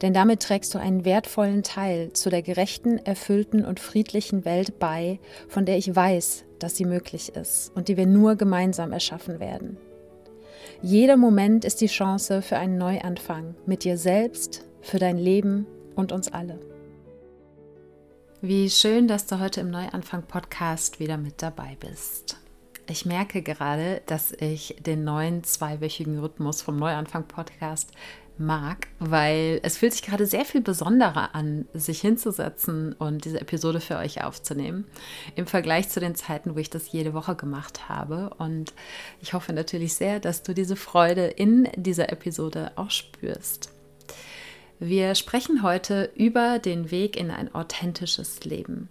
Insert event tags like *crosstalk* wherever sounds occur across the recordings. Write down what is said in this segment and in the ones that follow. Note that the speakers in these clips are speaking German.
Denn damit trägst du einen wertvollen Teil zu der gerechten, erfüllten und friedlichen Welt bei, von der ich weiß, dass sie möglich ist und die wir nur gemeinsam erschaffen werden. Jeder Moment ist die Chance für einen Neuanfang mit dir selbst, für dein Leben und uns alle. Wie schön, dass du heute im Neuanfang-Podcast wieder mit dabei bist. Ich merke gerade, dass ich den neuen zweiwöchigen Rhythmus vom Neuanfang-Podcast mag, weil es fühlt sich gerade sehr viel besonderer an, sich hinzusetzen und diese Episode für euch aufzunehmen, im Vergleich zu den Zeiten, wo ich das jede Woche gemacht habe. Und ich hoffe natürlich sehr, dass du diese Freude in dieser Episode auch spürst. Wir sprechen heute über den Weg in ein authentisches Leben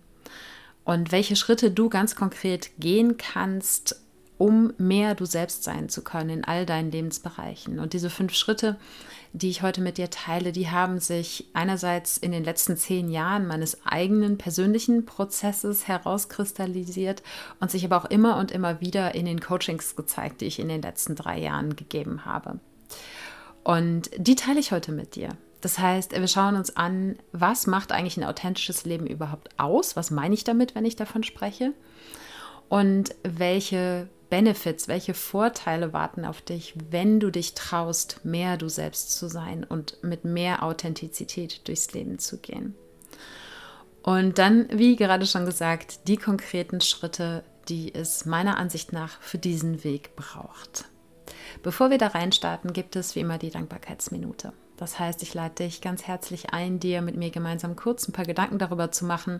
und welche Schritte du ganz konkret gehen kannst, um mehr du selbst sein zu können in all deinen Lebensbereichen. Und diese fünf Schritte, die ich heute mit dir teile, die haben sich einerseits in den letzten zehn Jahren meines eigenen persönlichen Prozesses herauskristallisiert und sich aber auch immer und immer wieder in den Coachings gezeigt, die ich in den letzten drei Jahren gegeben habe. Und die teile ich heute mit dir. Das heißt, wir schauen uns an, was macht eigentlich ein authentisches Leben überhaupt aus? Was meine ich damit, wenn ich davon spreche? Und welche Benefits, welche Vorteile warten auf dich, wenn du dich traust, mehr du selbst zu sein und mit mehr Authentizität durchs Leben zu gehen. Und dann, wie gerade schon gesagt, die konkreten Schritte, die es meiner Ansicht nach für diesen Weg braucht. Bevor wir da reinstarten, gibt es wie immer die Dankbarkeitsminute. Das heißt, ich lade dich ganz herzlich ein, dir mit mir gemeinsam kurz ein paar Gedanken darüber zu machen,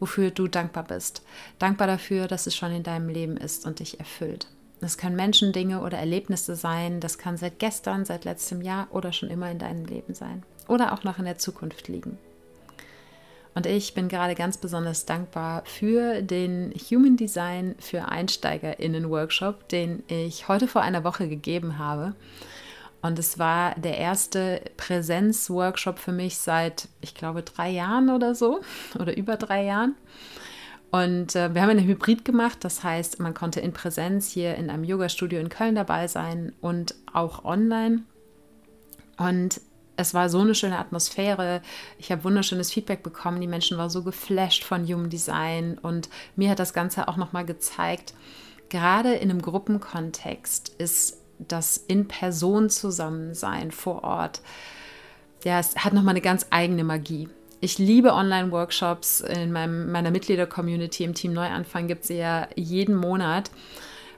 wofür du dankbar bist. Dankbar dafür, dass es schon in deinem Leben ist und dich erfüllt. Das können Menschen, Dinge oder Erlebnisse sein. Das kann seit gestern, seit letztem Jahr oder schon immer in deinem Leben sein. Oder auch noch in der Zukunft liegen. Und ich bin gerade ganz besonders dankbar für den Human Design für EinsteigerInnen Workshop, den ich heute vor einer Woche gegeben habe. Und es war der erste Präsenzworkshop für mich seit, ich glaube, drei Jahren oder so *laughs* oder über drei Jahren. Und äh, wir haben einen Hybrid gemacht, das heißt, man konnte in Präsenz hier in einem Yoga-Studio in Köln dabei sein und auch online. Und es war so eine schöne Atmosphäre. Ich habe wunderschönes Feedback bekommen. Die Menschen waren so geflasht von Human Design und mir hat das Ganze auch nochmal gezeigt, gerade in einem Gruppenkontext ist das In-Person-Zusammensein vor Ort, ja, es hat nochmal eine ganz eigene Magie. Ich liebe Online-Workshops. In meinem, meiner Mitglieder-Community im Team Neuanfang gibt es ja jeden Monat,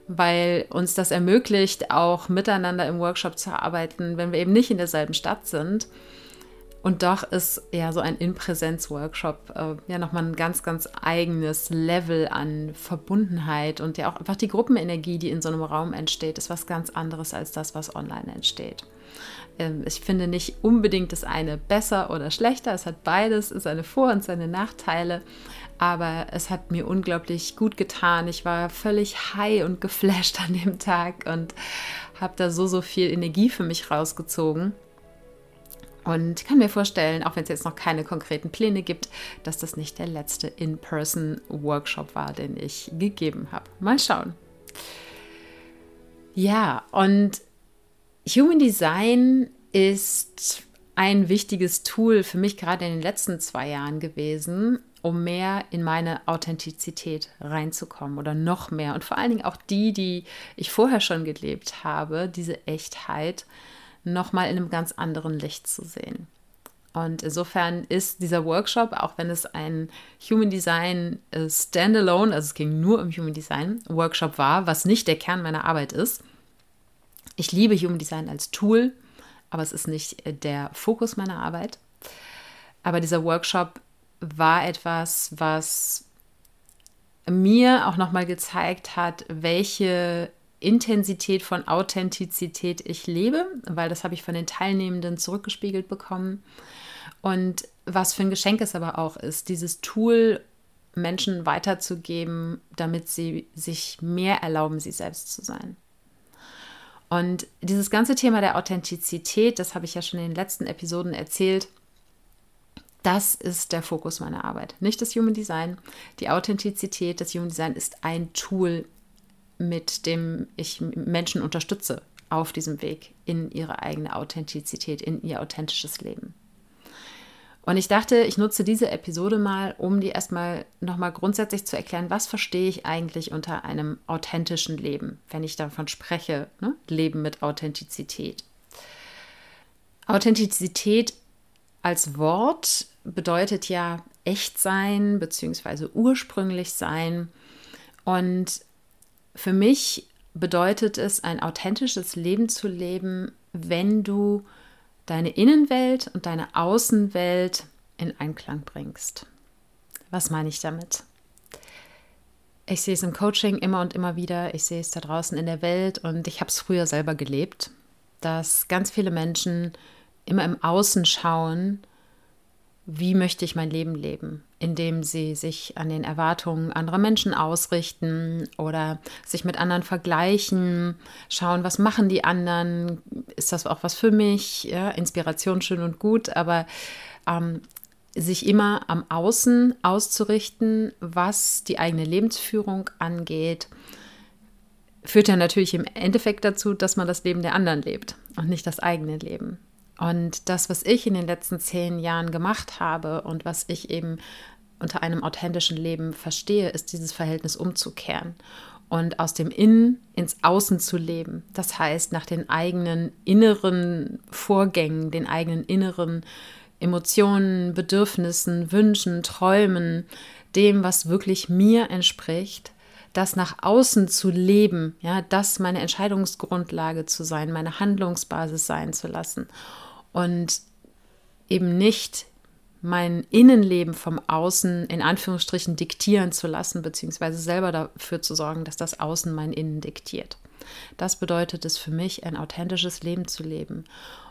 weil uns das ermöglicht, auch miteinander im Workshop zu arbeiten, wenn wir eben nicht in derselben Stadt sind. Und doch ist ja so ein In-Präsenz-Workshop äh, ja nochmal ein ganz, ganz eigenes Level an Verbundenheit und ja auch einfach die Gruppenenergie, die in so einem Raum entsteht, ist was ganz anderes als das, was online entsteht. Ähm, ich finde nicht unbedingt das eine besser oder schlechter. Es hat beides, seine Vor- und seine Nachteile. Aber es hat mir unglaublich gut getan. Ich war völlig high und geflasht an dem Tag und habe da so, so viel Energie für mich rausgezogen. Und kann mir vorstellen, auch wenn es jetzt noch keine konkreten Pläne gibt, dass das nicht der letzte In-Person-Workshop war, den ich gegeben habe. Mal schauen. Ja, und Human Design ist ein wichtiges Tool für mich gerade in den letzten zwei Jahren gewesen, um mehr in meine Authentizität reinzukommen oder noch mehr. Und vor allen Dingen auch die, die ich vorher schon gelebt habe, diese Echtheit nochmal in einem ganz anderen Licht zu sehen. Und insofern ist dieser Workshop, auch wenn es ein Human Design äh, Standalone, also es ging nur um Human Design Workshop war, was nicht der Kern meiner Arbeit ist. Ich liebe Human Design als Tool, aber es ist nicht äh, der Fokus meiner Arbeit. Aber dieser Workshop war etwas, was mir auch nochmal gezeigt hat, welche Intensität von Authentizität ich lebe, weil das habe ich von den Teilnehmenden zurückgespiegelt bekommen. Und was für ein Geschenk es aber auch ist, dieses Tool Menschen weiterzugeben, damit sie sich mehr erlauben, sie selbst zu sein. Und dieses ganze Thema der Authentizität, das habe ich ja schon in den letzten Episoden erzählt, das ist der Fokus meiner Arbeit. Nicht das Human Design. Die Authentizität, das Human Design ist ein Tool, mit dem ich Menschen unterstütze auf diesem Weg in ihre eigene Authentizität, in ihr authentisches Leben. Und ich dachte, ich nutze diese Episode mal, um dir erstmal nochmal grundsätzlich zu erklären, was verstehe ich eigentlich unter einem authentischen Leben, wenn ich davon spreche, ne? Leben mit Authentizität. Authentizität als Wort bedeutet ja echt sein bzw. ursprünglich sein. Und für mich bedeutet es, ein authentisches Leben zu leben, wenn du deine Innenwelt und deine Außenwelt in Einklang bringst. Was meine ich damit? Ich sehe es im Coaching immer und immer wieder, ich sehe es da draußen in der Welt und ich habe es früher selber gelebt, dass ganz viele Menschen immer im Außen schauen, wie möchte ich mein Leben leben, indem sie sich an den Erwartungen anderer Menschen ausrichten oder sich mit anderen vergleichen, schauen, was machen die anderen, ist das auch was für mich, ja, Inspiration schön und gut, aber ähm, sich immer am Außen auszurichten, was die eigene Lebensführung angeht, führt ja natürlich im Endeffekt dazu, dass man das Leben der anderen lebt und nicht das eigene Leben. Und das, was ich in den letzten zehn Jahren gemacht habe und was ich eben unter einem authentischen Leben verstehe, ist dieses Verhältnis umzukehren und aus dem Innen ins Außen zu leben. Das heißt, nach den eigenen inneren Vorgängen, den eigenen inneren Emotionen, Bedürfnissen, Wünschen, Träumen, dem, was wirklich mir entspricht, das nach außen zu leben, ja, das meine Entscheidungsgrundlage zu sein, meine Handlungsbasis sein zu lassen und eben nicht mein Innenleben vom Außen in Anführungsstrichen diktieren zu lassen, beziehungsweise selber dafür zu sorgen, dass das Außen mein Innen diktiert. Das bedeutet es für mich, ein authentisches Leben zu leben.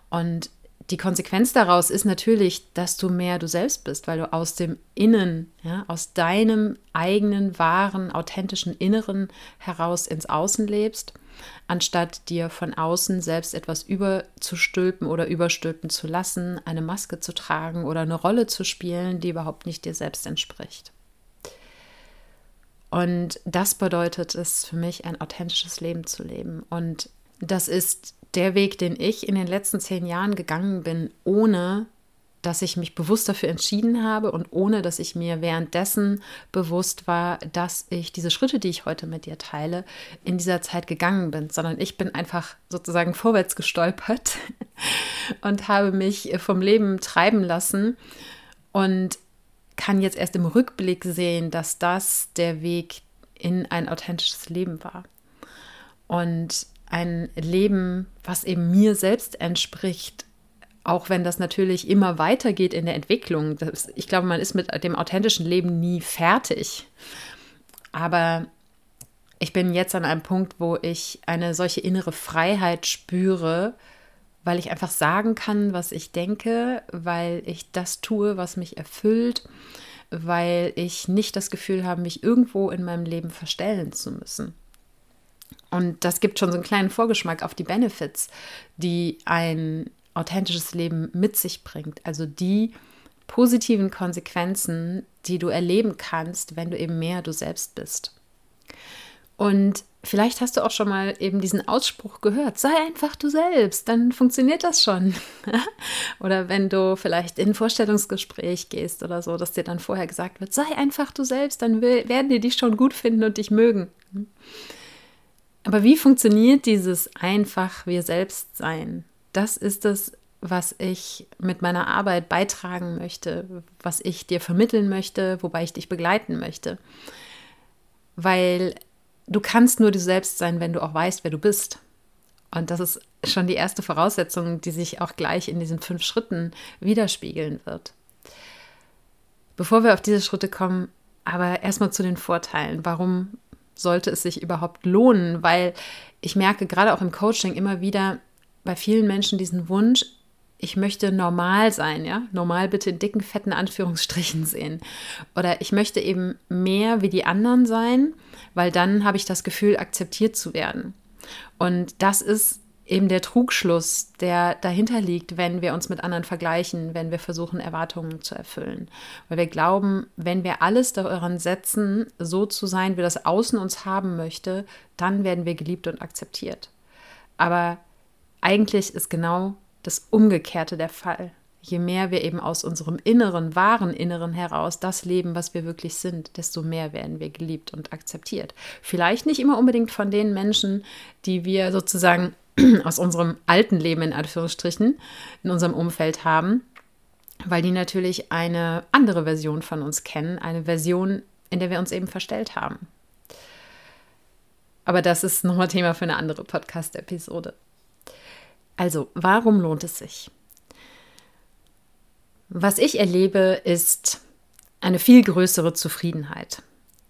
Und die Konsequenz daraus ist natürlich, dass du mehr du selbst bist, weil du aus dem Innen, ja, aus deinem eigenen, wahren, authentischen Inneren heraus ins Außen lebst anstatt dir von außen selbst etwas überzustülpen oder überstülpen zu lassen, eine Maske zu tragen oder eine Rolle zu spielen, die überhaupt nicht dir selbst entspricht. Und das bedeutet es für mich, ein authentisches Leben zu leben. Und das ist der Weg, den ich in den letzten zehn Jahren gegangen bin, ohne dass ich mich bewusst dafür entschieden habe und ohne dass ich mir währenddessen bewusst war, dass ich diese Schritte, die ich heute mit dir teile, in dieser Zeit gegangen bin, sondern ich bin einfach sozusagen vorwärts gestolpert *laughs* und habe mich vom Leben treiben lassen und kann jetzt erst im Rückblick sehen, dass das der Weg in ein authentisches Leben war. Und ein Leben, was eben mir selbst entspricht auch wenn das natürlich immer weitergeht in der Entwicklung. Das, ich glaube, man ist mit dem authentischen Leben nie fertig. Aber ich bin jetzt an einem Punkt, wo ich eine solche innere Freiheit spüre, weil ich einfach sagen kann, was ich denke, weil ich das tue, was mich erfüllt, weil ich nicht das Gefühl habe, mich irgendwo in meinem Leben verstellen zu müssen. Und das gibt schon so einen kleinen Vorgeschmack auf die Benefits, die ein authentisches Leben mit sich bringt. Also die positiven Konsequenzen, die du erleben kannst, wenn du eben mehr du selbst bist. Und vielleicht hast du auch schon mal eben diesen Ausspruch gehört, sei einfach du selbst, dann funktioniert das schon. *laughs* oder wenn du vielleicht in ein Vorstellungsgespräch gehst oder so, dass dir dann vorher gesagt wird, sei einfach du selbst, dann werden die dich schon gut finden und dich mögen. Aber wie funktioniert dieses einfach wir selbst sein? Das ist es, was ich mit meiner Arbeit beitragen möchte, was ich dir vermitteln möchte, wobei ich dich begleiten möchte. Weil du kannst nur du selbst sein, wenn du auch weißt, wer du bist. Und das ist schon die erste Voraussetzung, die sich auch gleich in diesen fünf Schritten widerspiegeln wird. bevor wir auf diese Schritte kommen, aber erstmal zu den Vorteilen. Warum sollte es sich überhaupt lohnen? Weil ich merke gerade auch im Coaching immer wieder bei vielen Menschen diesen Wunsch, ich möchte normal sein, ja, normal bitte in dicken, fetten Anführungsstrichen sehen. Oder ich möchte eben mehr wie die anderen sein, weil dann habe ich das Gefühl, akzeptiert zu werden. Und das ist eben der Trugschluss, der dahinter liegt, wenn wir uns mit anderen vergleichen, wenn wir versuchen, Erwartungen zu erfüllen. Weil wir glauben, wenn wir alles daran setzen, so zu sein, wie das Außen uns haben möchte, dann werden wir geliebt und akzeptiert. Aber eigentlich ist genau das Umgekehrte der Fall. Je mehr wir eben aus unserem inneren, wahren Inneren heraus das leben, was wir wirklich sind, desto mehr werden wir geliebt und akzeptiert. Vielleicht nicht immer unbedingt von den Menschen, die wir sozusagen *clears throat* aus unserem alten Leben in Anführungsstrichen in unserem Umfeld haben, weil die natürlich eine andere Version von uns kennen, eine Version, in der wir uns eben verstellt haben. Aber das ist nochmal Thema für eine andere Podcast-Episode. Also, warum lohnt es sich? Was ich erlebe, ist eine viel größere Zufriedenheit.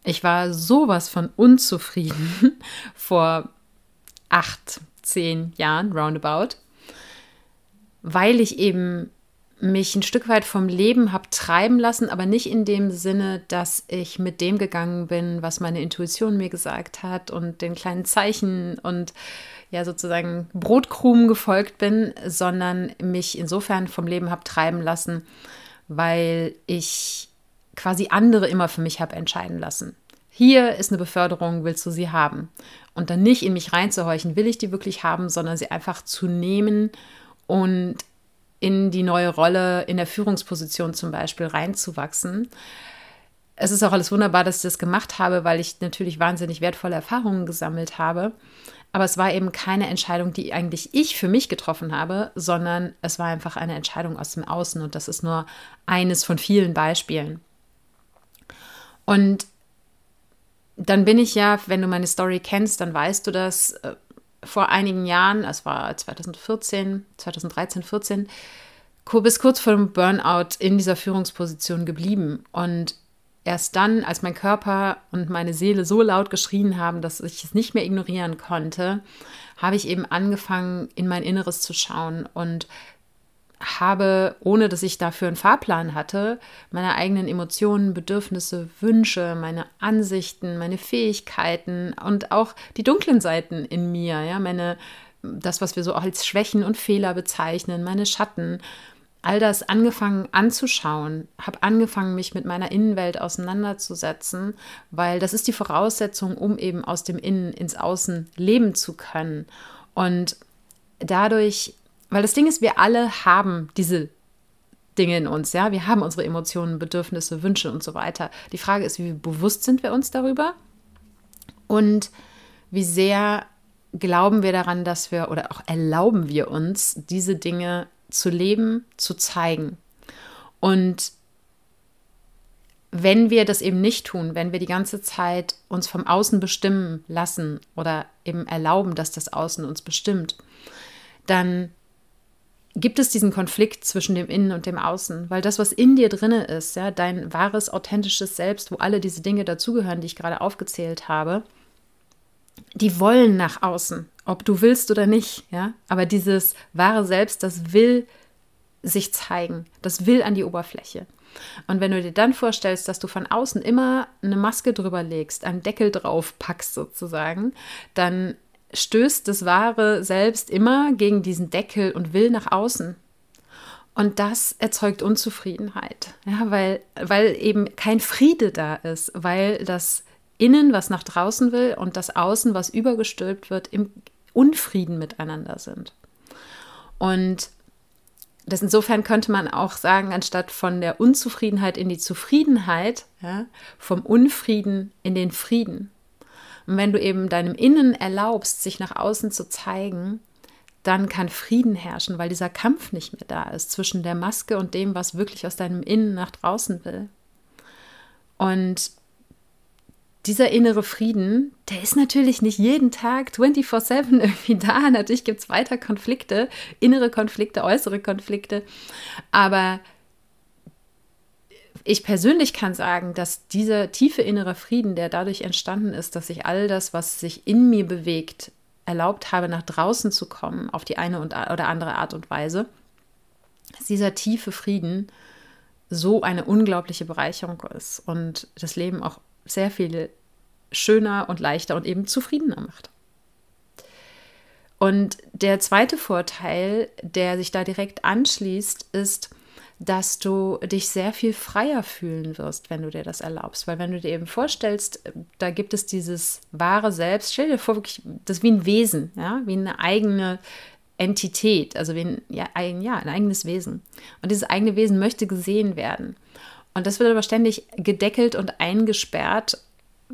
Ich war sowas von unzufrieden *laughs* vor acht, zehn Jahren, roundabout, weil ich eben mich ein Stück weit vom Leben habe treiben lassen, aber nicht in dem Sinne, dass ich mit dem gegangen bin, was meine Intuition mir gesagt hat und den kleinen Zeichen und ja sozusagen Brotkrumen gefolgt bin, sondern mich insofern vom Leben habe treiben lassen, weil ich quasi andere immer für mich habe entscheiden lassen. Hier ist eine Beförderung, willst du sie haben? Und dann nicht in mich reinzuhorchen, will ich die wirklich haben, sondern sie einfach zu nehmen und in die neue Rolle in der Führungsposition zum Beispiel reinzuwachsen. Es ist auch alles wunderbar, dass ich das gemacht habe, weil ich natürlich wahnsinnig wertvolle Erfahrungen gesammelt habe. Aber es war eben keine Entscheidung, die eigentlich ich für mich getroffen habe, sondern es war einfach eine Entscheidung aus dem Außen. Und das ist nur eines von vielen Beispielen. Und dann bin ich ja, wenn du meine Story kennst, dann weißt du das, äh, vor einigen Jahren, es war 2014, 2013, 14, bis kurz vor dem Burnout in dieser Führungsposition geblieben. Und erst dann, als mein Körper und meine Seele so laut geschrien haben, dass ich es nicht mehr ignorieren konnte, habe ich eben angefangen, in mein Inneres zu schauen und habe, ohne dass ich dafür einen Fahrplan hatte, meine eigenen Emotionen, Bedürfnisse, Wünsche, meine Ansichten, meine Fähigkeiten und auch die dunklen Seiten in mir, ja, meine das, was wir so als Schwächen und Fehler bezeichnen, meine Schatten, all das angefangen anzuschauen, habe angefangen, mich mit meiner Innenwelt auseinanderzusetzen, weil das ist die Voraussetzung, um eben aus dem Innen ins Außen leben zu können. Und dadurch weil das Ding ist, wir alle haben diese Dinge in uns, ja. Wir haben unsere Emotionen, Bedürfnisse, Wünsche und so weiter. Die Frage ist, wie bewusst sind wir uns darüber und wie sehr glauben wir daran, dass wir oder auch erlauben wir uns, diese Dinge zu leben, zu zeigen. Und wenn wir das eben nicht tun, wenn wir die ganze Zeit uns vom Außen bestimmen lassen oder eben erlauben, dass das Außen uns bestimmt, dann gibt es diesen Konflikt zwischen dem Innen und dem Außen, weil das, was in dir drinne ist, ja, dein wahres, authentisches Selbst, wo alle diese Dinge dazugehören, die ich gerade aufgezählt habe, die wollen nach außen, ob du willst oder nicht, ja, aber dieses wahre Selbst, das will sich zeigen, das will an die Oberfläche. Und wenn du dir dann vorstellst, dass du von außen immer eine Maske drüber legst, einen Deckel drauf packst sozusagen, dann stößt das wahre Selbst immer gegen diesen Deckel und will nach außen. Und das erzeugt Unzufriedenheit, ja, weil, weil eben kein Friede da ist, weil das Innen, was nach draußen will, und das Außen, was übergestülpt wird, im Unfrieden miteinander sind. Und das insofern könnte man auch sagen, anstatt von der Unzufriedenheit in die Zufriedenheit, ja, vom Unfrieden in den Frieden. Und wenn du eben deinem Innen erlaubst, sich nach außen zu zeigen, dann kann Frieden herrschen, weil dieser Kampf nicht mehr da ist zwischen der Maske und dem, was wirklich aus deinem Innen nach draußen will. Und dieser innere Frieden, der ist natürlich nicht jeden Tag 24-7 irgendwie da. *laughs* Natürlich gibt es weiter Konflikte, innere Konflikte, äußere Konflikte. Aber ich persönlich kann sagen, dass dieser tiefe innere Frieden, der dadurch entstanden ist, dass ich all das, was sich in mir bewegt, erlaubt habe, nach draußen zu kommen, auf die eine oder andere Art und Weise, dass dieser tiefe Frieden so eine unglaubliche Bereicherung ist und das Leben auch sehr viel schöner und leichter und eben zufriedener macht. Und der zweite Vorteil, der sich da direkt anschließt, ist, dass du dich sehr viel freier fühlen wirst, wenn du dir das erlaubst. Weil wenn du dir eben vorstellst, da gibt es dieses wahre Selbst, stell dir vor, wirklich, das ist wie ein Wesen, ja, wie eine eigene Entität, also wie ein, ja, ein, ja, ein eigenes Wesen. Und dieses eigene Wesen möchte gesehen werden. Und das wird aber ständig gedeckelt und eingesperrt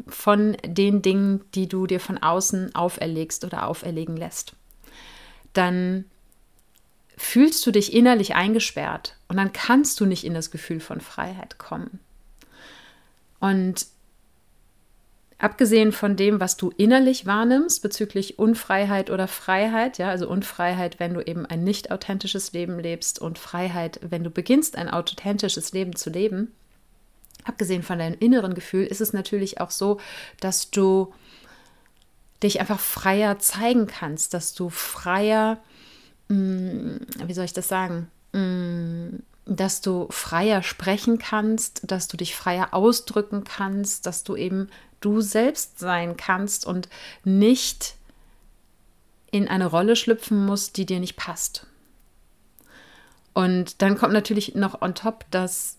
von den Dingen, die du dir von außen auferlegst oder auferlegen lässt. Dann fühlst du dich innerlich eingesperrt und dann kannst du nicht in das Gefühl von Freiheit kommen. Und abgesehen von dem, was du innerlich wahrnimmst bezüglich Unfreiheit oder Freiheit, ja, also Unfreiheit, wenn du eben ein nicht authentisches Leben lebst und Freiheit, wenn du beginnst, ein authentisches Leben zu leben, abgesehen von deinem inneren Gefühl, ist es natürlich auch so, dass du dich einfach freier zeigen kannst, dass du freier Mm, wie soll ich das sagen, mm, dass du freier sprechen kannst, dass du dich freier ausdrücken kannst, dass du eben du selbst sein kannst und nicht in eine Rolle schlüpfen musst, die dir nicht passt. Und dann kommt natürlich noch on top, dass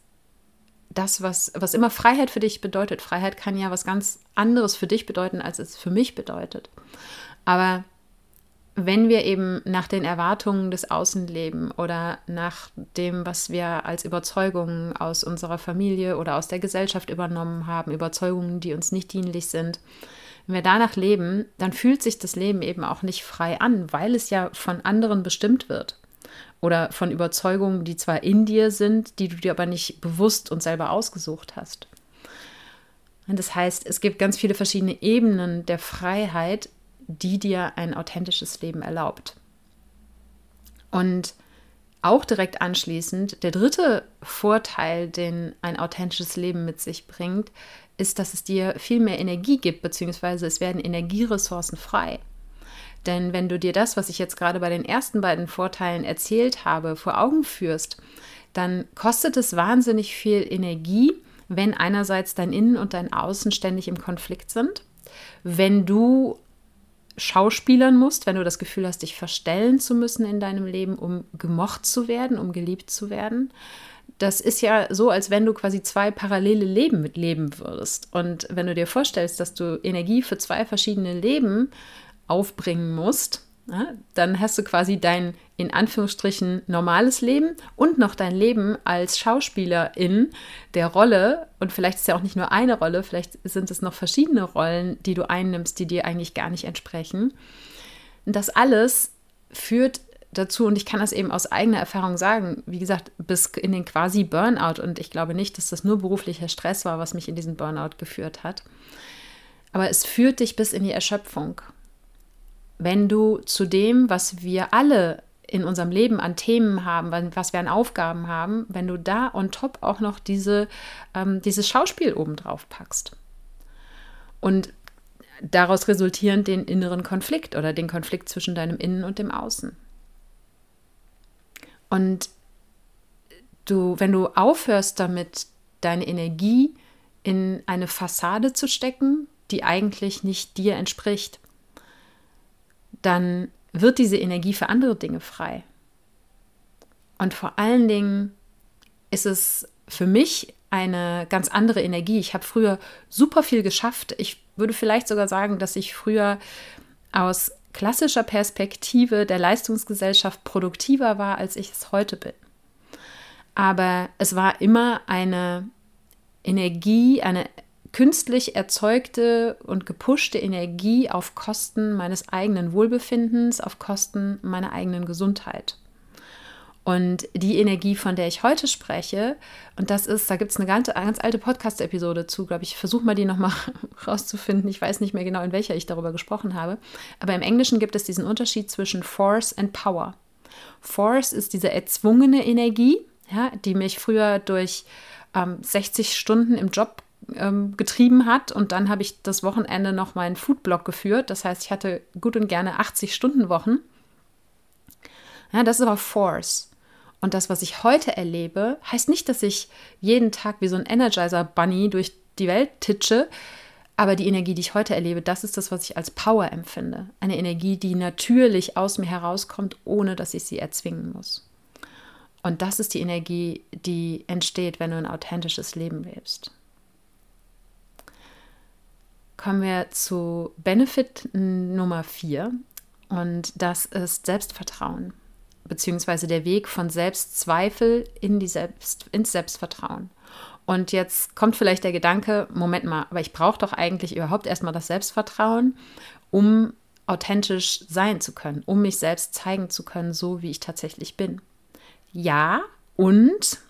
das, was, was immer Freiheit für dich bedeutet, Freiheit kann ja was ganz anderes für dich bedeuten, als es für mich bedeutet. Aber wenn wir eben nach den Erwartungen des Außen leben oder nach dem, was wir als Überzeugungen aus unserer Familie oder aus der Gesellschaft übernommen haben, Überzeugungen, die uns nicht dienlich sind, wenn wir danach leben, dann fühlt sich das Leben eben auch nicht frei an, weil es ja von anderen bestimmt wird. Oder von Überzeugungen, die zwar in dir sind, die du dir aber nicht bewusst und selber ausgesucht hast. Und das heißt, es gibt ganz viele verschiedene Ebenen der Freiheit, die dir ein authentisches Leben erlaubt. Und auch direkt anschließend, der dritte Vorteil, den ein authentisches Leben mit sich bringt, ist, dass es dir viel mehr Energie gibt, beziehungsweise es werden Energieressourcen frei. Denn wenn du dir das, was ich jetzt gerade bei den ersten beiden Vorteilen erzählt habe, vor Augen führst, dann kostet es wahnsinnig viel Energie, wenn einerseits dein Innen und dein Außen ständig im Konflikt sind, wenn du schauspielern musst, wenn du das Gefühl hast, dich verstellen zu müssen in deinem Leben, um gemocht zu werden, um geliebt zu werden. Das ist ja so, als wenn du quasi zwei parallele Leben mitleben würdest. Und wenn du dir vorstellst, dass du Energie für zwei verschiedene Leben aufbringen musst, ja, dann hast du quasi dein in Anführungsstrichen normales Leben und noch dein Leben als Schauspielerin der Rolle. Und vielleicht ist ja auch nicht nur eine Rolle, vielleicht sind es noch verschiedene Rollen, die du einnimmst, die dir eigentlich gar nicht entsprechen. Und das alles führt dazu, und ich kann das eben aus eigener Erfahrung sagen, wie gesagt, bis in den quasi Burnout. Und ich glaube nicht, dass das nur beruflicher Stress war, was mich in diesen Burnout geführt hat. Aber es führt dich bis in die Erschöpfung wenn du zu dem, was wir alle in unserem Leben an Themen haben, was wir an Aufgaben haben, wenn du da on top auch noch diese, ähm, dieses Schauspiel obendrauf packst. Und daraus resultierend den inneren Konflikt oder den Konflikt zwischen deinem Innen und dem Außen. Und du, wenn du aufhörst damit, deine Energie in eine Fassade zu stecken, die eigentlich nicht dir entspricht, dann wird diese Energie für andere Dinge frei. Und vor allen Dingen ist es für mich eine ganz andere Energie. Ich habe früher super viel geschafft. Ich würde vielleicht sogar sagen, dass ich früher aus klassischer Perspektive der Leistungsgesellschaft produktiver war, als ich es heute bin. Aber es war immer eine Energie, eine künstlich erzeugte und gepushte Energie auf Kosten meines eigenen Wohlbefindens, auf Kosten meiner eigenen Gesundheit. Und die Energie, von der ich heute spreche, und das ist, da gibt es eine ganz, ganz alte Podcast-Episode zu, glaube ich, versuche mal die nochmal *laughs* rauszufinden. Ich weiß nicht mehr genau, in welcher ich darüber gesprochen habe. Aber im Englischen gibt es diesen Unterschied zwischen Force and Power. Force ist diese erzwungene Energie, ja, die mich früher durch ähm, 60 Stunden im Job ähm, getrieben hat und dann habe ich das Wochenende noch meinen Foodblog geführt. Das heißt, ich hatte gut und gerne 80 Stunden Wochen. Ja, das ist aber Force. Und das, was ich heute erlebe, heißt nicht, dass ich jeden Tag wie so ein Energizer-Bunny durch die Welt titsche, aber die Energie, die ich heute erlebe, das ist das, was ich als Power empfinde. Eine Energie, die natürlich aus mir herauskommt, ohne dass ich sie erzwingen muss. Und das ist die Energie, die entsteht, wenn du ein authentisches Leben lebst. Kommen wir zu Benefit Nummer 4 und das ist Selbstvertrauen beziehungsweise der Weg von Selbstzweifel in die Selbst, ins Selbstvertrauen. Und jetzt kommt vielleicht der Gedanke, Moment mal, aber ich brauche doch eigentlich überhaupt erstmal das Selbstvertrauen, um authentisch sein zu können, um mich selbst zeigen zu können, so wie ich tatsächlich bin. Ja, und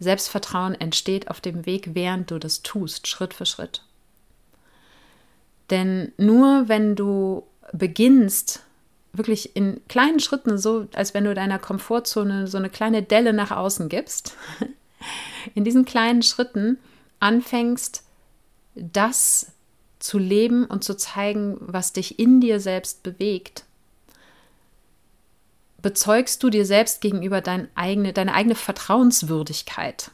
Selbstvertrauen entsteht auf dem Weg, während du das tust, Schritt für Schritt. Denn nur wenn du beginnst, wirklich in kleinen Schritten, so als wenn du deiner Komfortzone so eine kleine Delle nach außen gibst, *laughs* in diesen kleinen Schritten anfängst, das zu leben und zu zeigen, was dich in dir selbst bewegt, bezeugst du dir selbst gegenüber dein eigene, deine eigene Vertrauenswürdigkeit.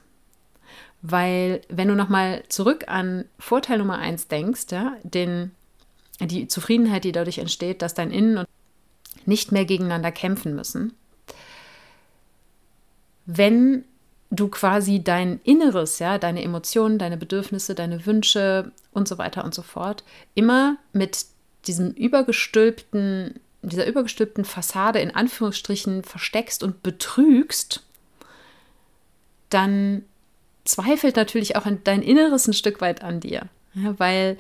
Weil, wenn du nochmal zurück an Vorteil Nummer eins denkst, ja, den, die Zufriedenheit, die dadurch entsteht, dass dein Innen und nicht mehr gegeneinander kämpfen müssen. Wenn du quasi dein Inneres, ja, deine Emotionen, deine Bedürfnisse, deine Wünsche und so weiter und so fort immer mit diesem übergestülpten, dieser übergestülpten Fassade in Anführungsstrichen versteckst und betrügst, dann zweifelt natürlich auch dein Inneres ein Stück weit an dir. Ja, weil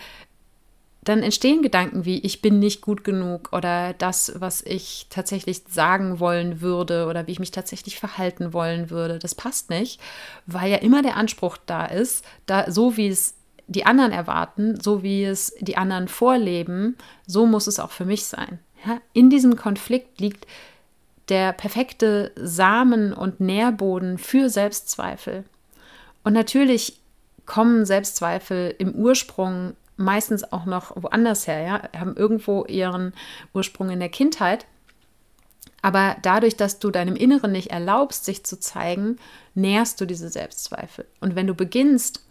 dann entstehen Gedanken wie, ich bin nicht gut genug oder das, was ich tatsächlich sagen wollen würde oder wie ich mich tatsächlich verhalten wollen würde, das passt nicht, weil ja immer der Anspruch da ist, da so wie es die anderen erwarten, so wie es die anderen vorleben, so muss es auch für mich sein. Ja? In diesem Konflikt liegt der perfekte Samen und Nährboden für Selbstzweifel. Und natürlich kommen Selbstzweifel im Ursprung meistens auch noch woanders her, ja, haben irgendwo ihren Ursprung in der Kindheit. Aber dadurch, dass du deinem Inneren nicht erlaubst, sich zu zeigen, nährst du diese Selbstzweifel. Und wenn du beginnst,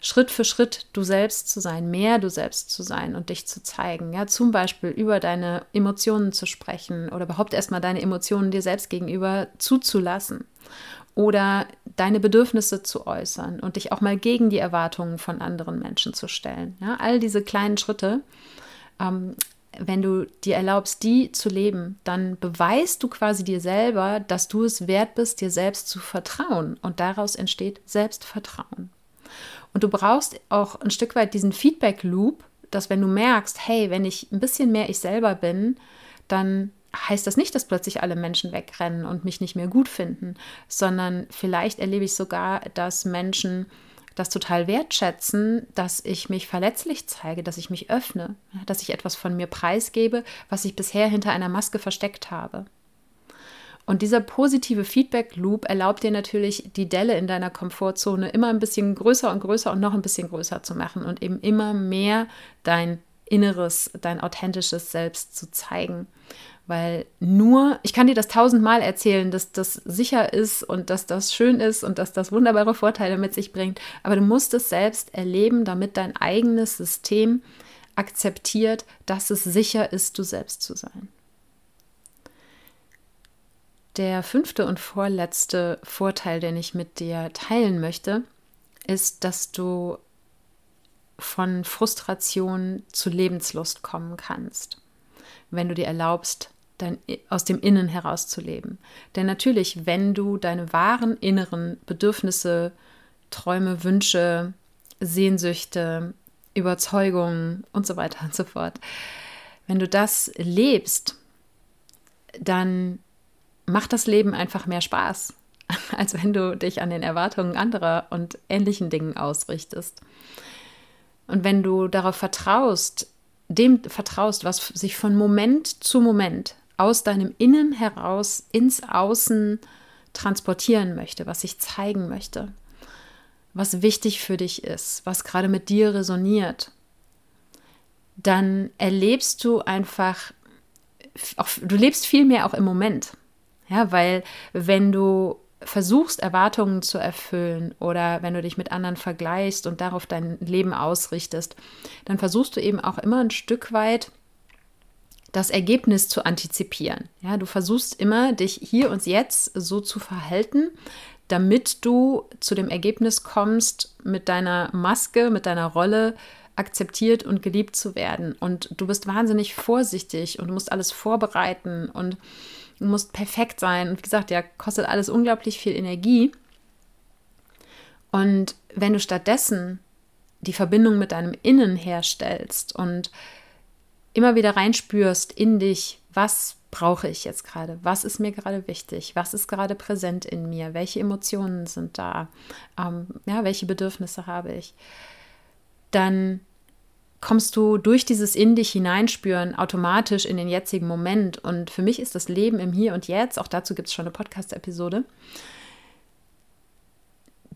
Schritt für Schritt du selbst zu sein, mehr du selbst zu sein und dich zu zeigen, ja, zum Beispiel über deine Emotionen zu sprechen oder überhaupt erstmal deine Emotionen dir selbst gegenüber zuzulassen oder deine Bedürfnisse zu äußern und dich auch mal gegen die Erwartungen von anderen Menschen zu stellen. Ja, all diese kleinen Schritte, ähm, wenn du dir erlaubst, die zu leben, dann beweist du quasi dir selber, dass du es wert bist, dir selbst zu vertrauen. Und daraus entsteht Selbstvertrauen. Und du brauchst auch ein Stück weit diesen Feedback-Loop, dass wenn du merkst, hey, wenn ich ein bisschen mehr ich selber bin, dann heißt das nicht, dass plötzlich alle Menschen wegrennen und mich nicht mehr gut finden, sondern vielleicht erlebe ich sogar, dass Menschen das total wertschätzen, dass ich mich verletzlich zeige, dass ich mich öffne, dass ich etwas von mir preisgebe, was ich bisher hinter einer Maske versteckt habe. Und dieser positive Feedback-Loop erlaubt dir natürlich, die Delle in deiner Komfortzone immer ein bisschen größer und größer und noch ein bisschen größer zu machen und eben immer mehr dein Inneres, dein authentisches Selbst zu zeigen. Weil nur, ich kann dir das tausendmal erzählen, dass das sicher ist und dass das schön ist und dass das wunderbare Vorteile mit sich bringt. Aber du musst es selbst erleben, damit dein eigenes System akzeptiert, dass es sicher ist, du selbst zu sein. Der fünfte und vorletzte Vorteil, den ich mit dir teilen möchte, ist, dass du von Frustration zu Lebenslust kommen kannst, wenn du dir erlaubst, dein, aus dem Innen herauszuleben. Denn natürlich, wenn du deine wahren inneren Bedürfnisse, Träume, Wünsche, Sehnsüchte, Überzeugungen und so weiter und so fort, wenn du das lebst, dann macht das Leben einfach mehr Spaß, *laughs* als wenn du dich an den Erwartungen anderer und ähnlichen Dingen ausrichtest. Und wenn du darauf vertraust, dem vertraust, was sich von Moment zu Moment aus deinem Innen heraus ins Außen transportieren möchte, was sich zeigen möchte, was wichtig für dich ist, was gerade mit dir resoniert, dann erlebst du einfach, auch, du lebst viel mehr auch im Moment. Ja, weil wenn du versuchst, Erwartungen zu erfüllen oder wenn du dich mit anderen vergleichst und darauf dein Leben ausrichtest, dann versuchst du eben auch immer ein Stück weit das Ergebnis zu antizipieren. Ja, du versuchst immer, dich hier und jetzt so zu verhalten, damit du zu dem Ergebnis kommst, mit deiner Maske, mit deiner Rolle akzeptiert und geliebt zu werden. Und du bist wahnsinnig vorsichtig und du musst alles vorbereiten und du musst perfekt sein. Und wie gesagt, ja, kostet alles unglaublich viel Energie. Und wenn du stattdessen die Verbindung mit deinem Innen herstellst und immer wieder reinspürst in dich, was brauche ich jetzt gerade? Was ist mir gerade wichtig? Was ist gerade präsent in mir? Welche Emotionen sind da? Ähm, ja, welche Bedürfnisse habe ich? Dann kommst du durch dieses in dich hineinspüren automatisch in den jetzigen Moment. Und für mich ist das Leben im Hier und Jetzt, auch dazu gibt es schon eine Podcast-Episode,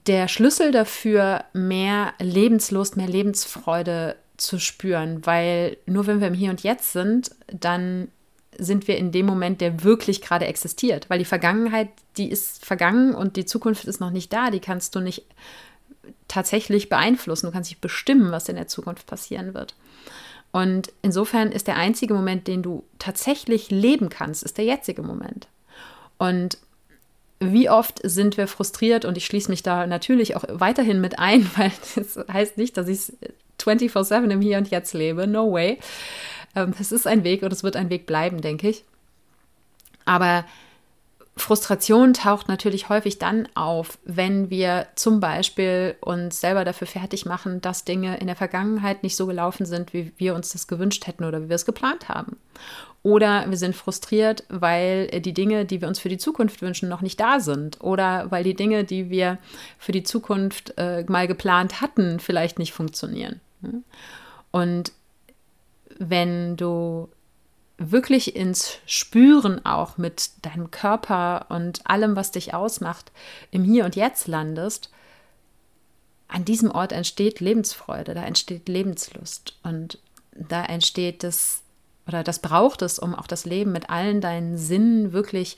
der Schlüssel dafür, mehr Lebenslust, mehr Lebensfreude zu spüren, weil nur wenn wir im Hier und Jetzt sind, dann sind wir in dem Moment, der wirklich gerade existiert, weil die Vergangenheit, die ist vergangen und die Zukunft ist noch nicht da, die kannst du nicht tatsächlich beeinflussen. Du kannst nicht bestimmen, was in der Zukunft passieren wird. Und insofern ist der einzige Moment, den du tatsächlich leben kannst, ist der jetzige Moment. Und wie oft sind wir frustriert und ich schließe mich da natürlich auch weiterhin mit ein, *laughs* weil das heißt nicht, dass ich 24/7 im Hier und Jetzt lebe. No way. Ähm, es ist ein Weg und es wird ein Weg bleiben, denke ich. Aber Frustration taucht natürlich häufig dann auf, wenn wir zum Beispiel uns selber dafür fertig machen, dass Dinge in der Vergangenheit nicht so gelaufen sind, wie wir uns das gewünscht hätten oder wie wir es geplant haben. Oder wir sind frustriert, weil die Dinge, die wir uns für die Zukunft wünschen, noch nicht da sind. Oder weil die Dinge, die wir für die Zukunft äh, mal geplant hatten, vielleicht nicht funktionieren. Und wenn du wirklich ins Spüren auch mit deinem Körper und allem, was dich ausmacht, im Hier und Jetzt landest, an diesem Ort entsteht Lebensfreude, da entsteht Lebenslust und da entsteht das oder das braucht es, um auch das Leben mit allen deinen Sinnen wirklich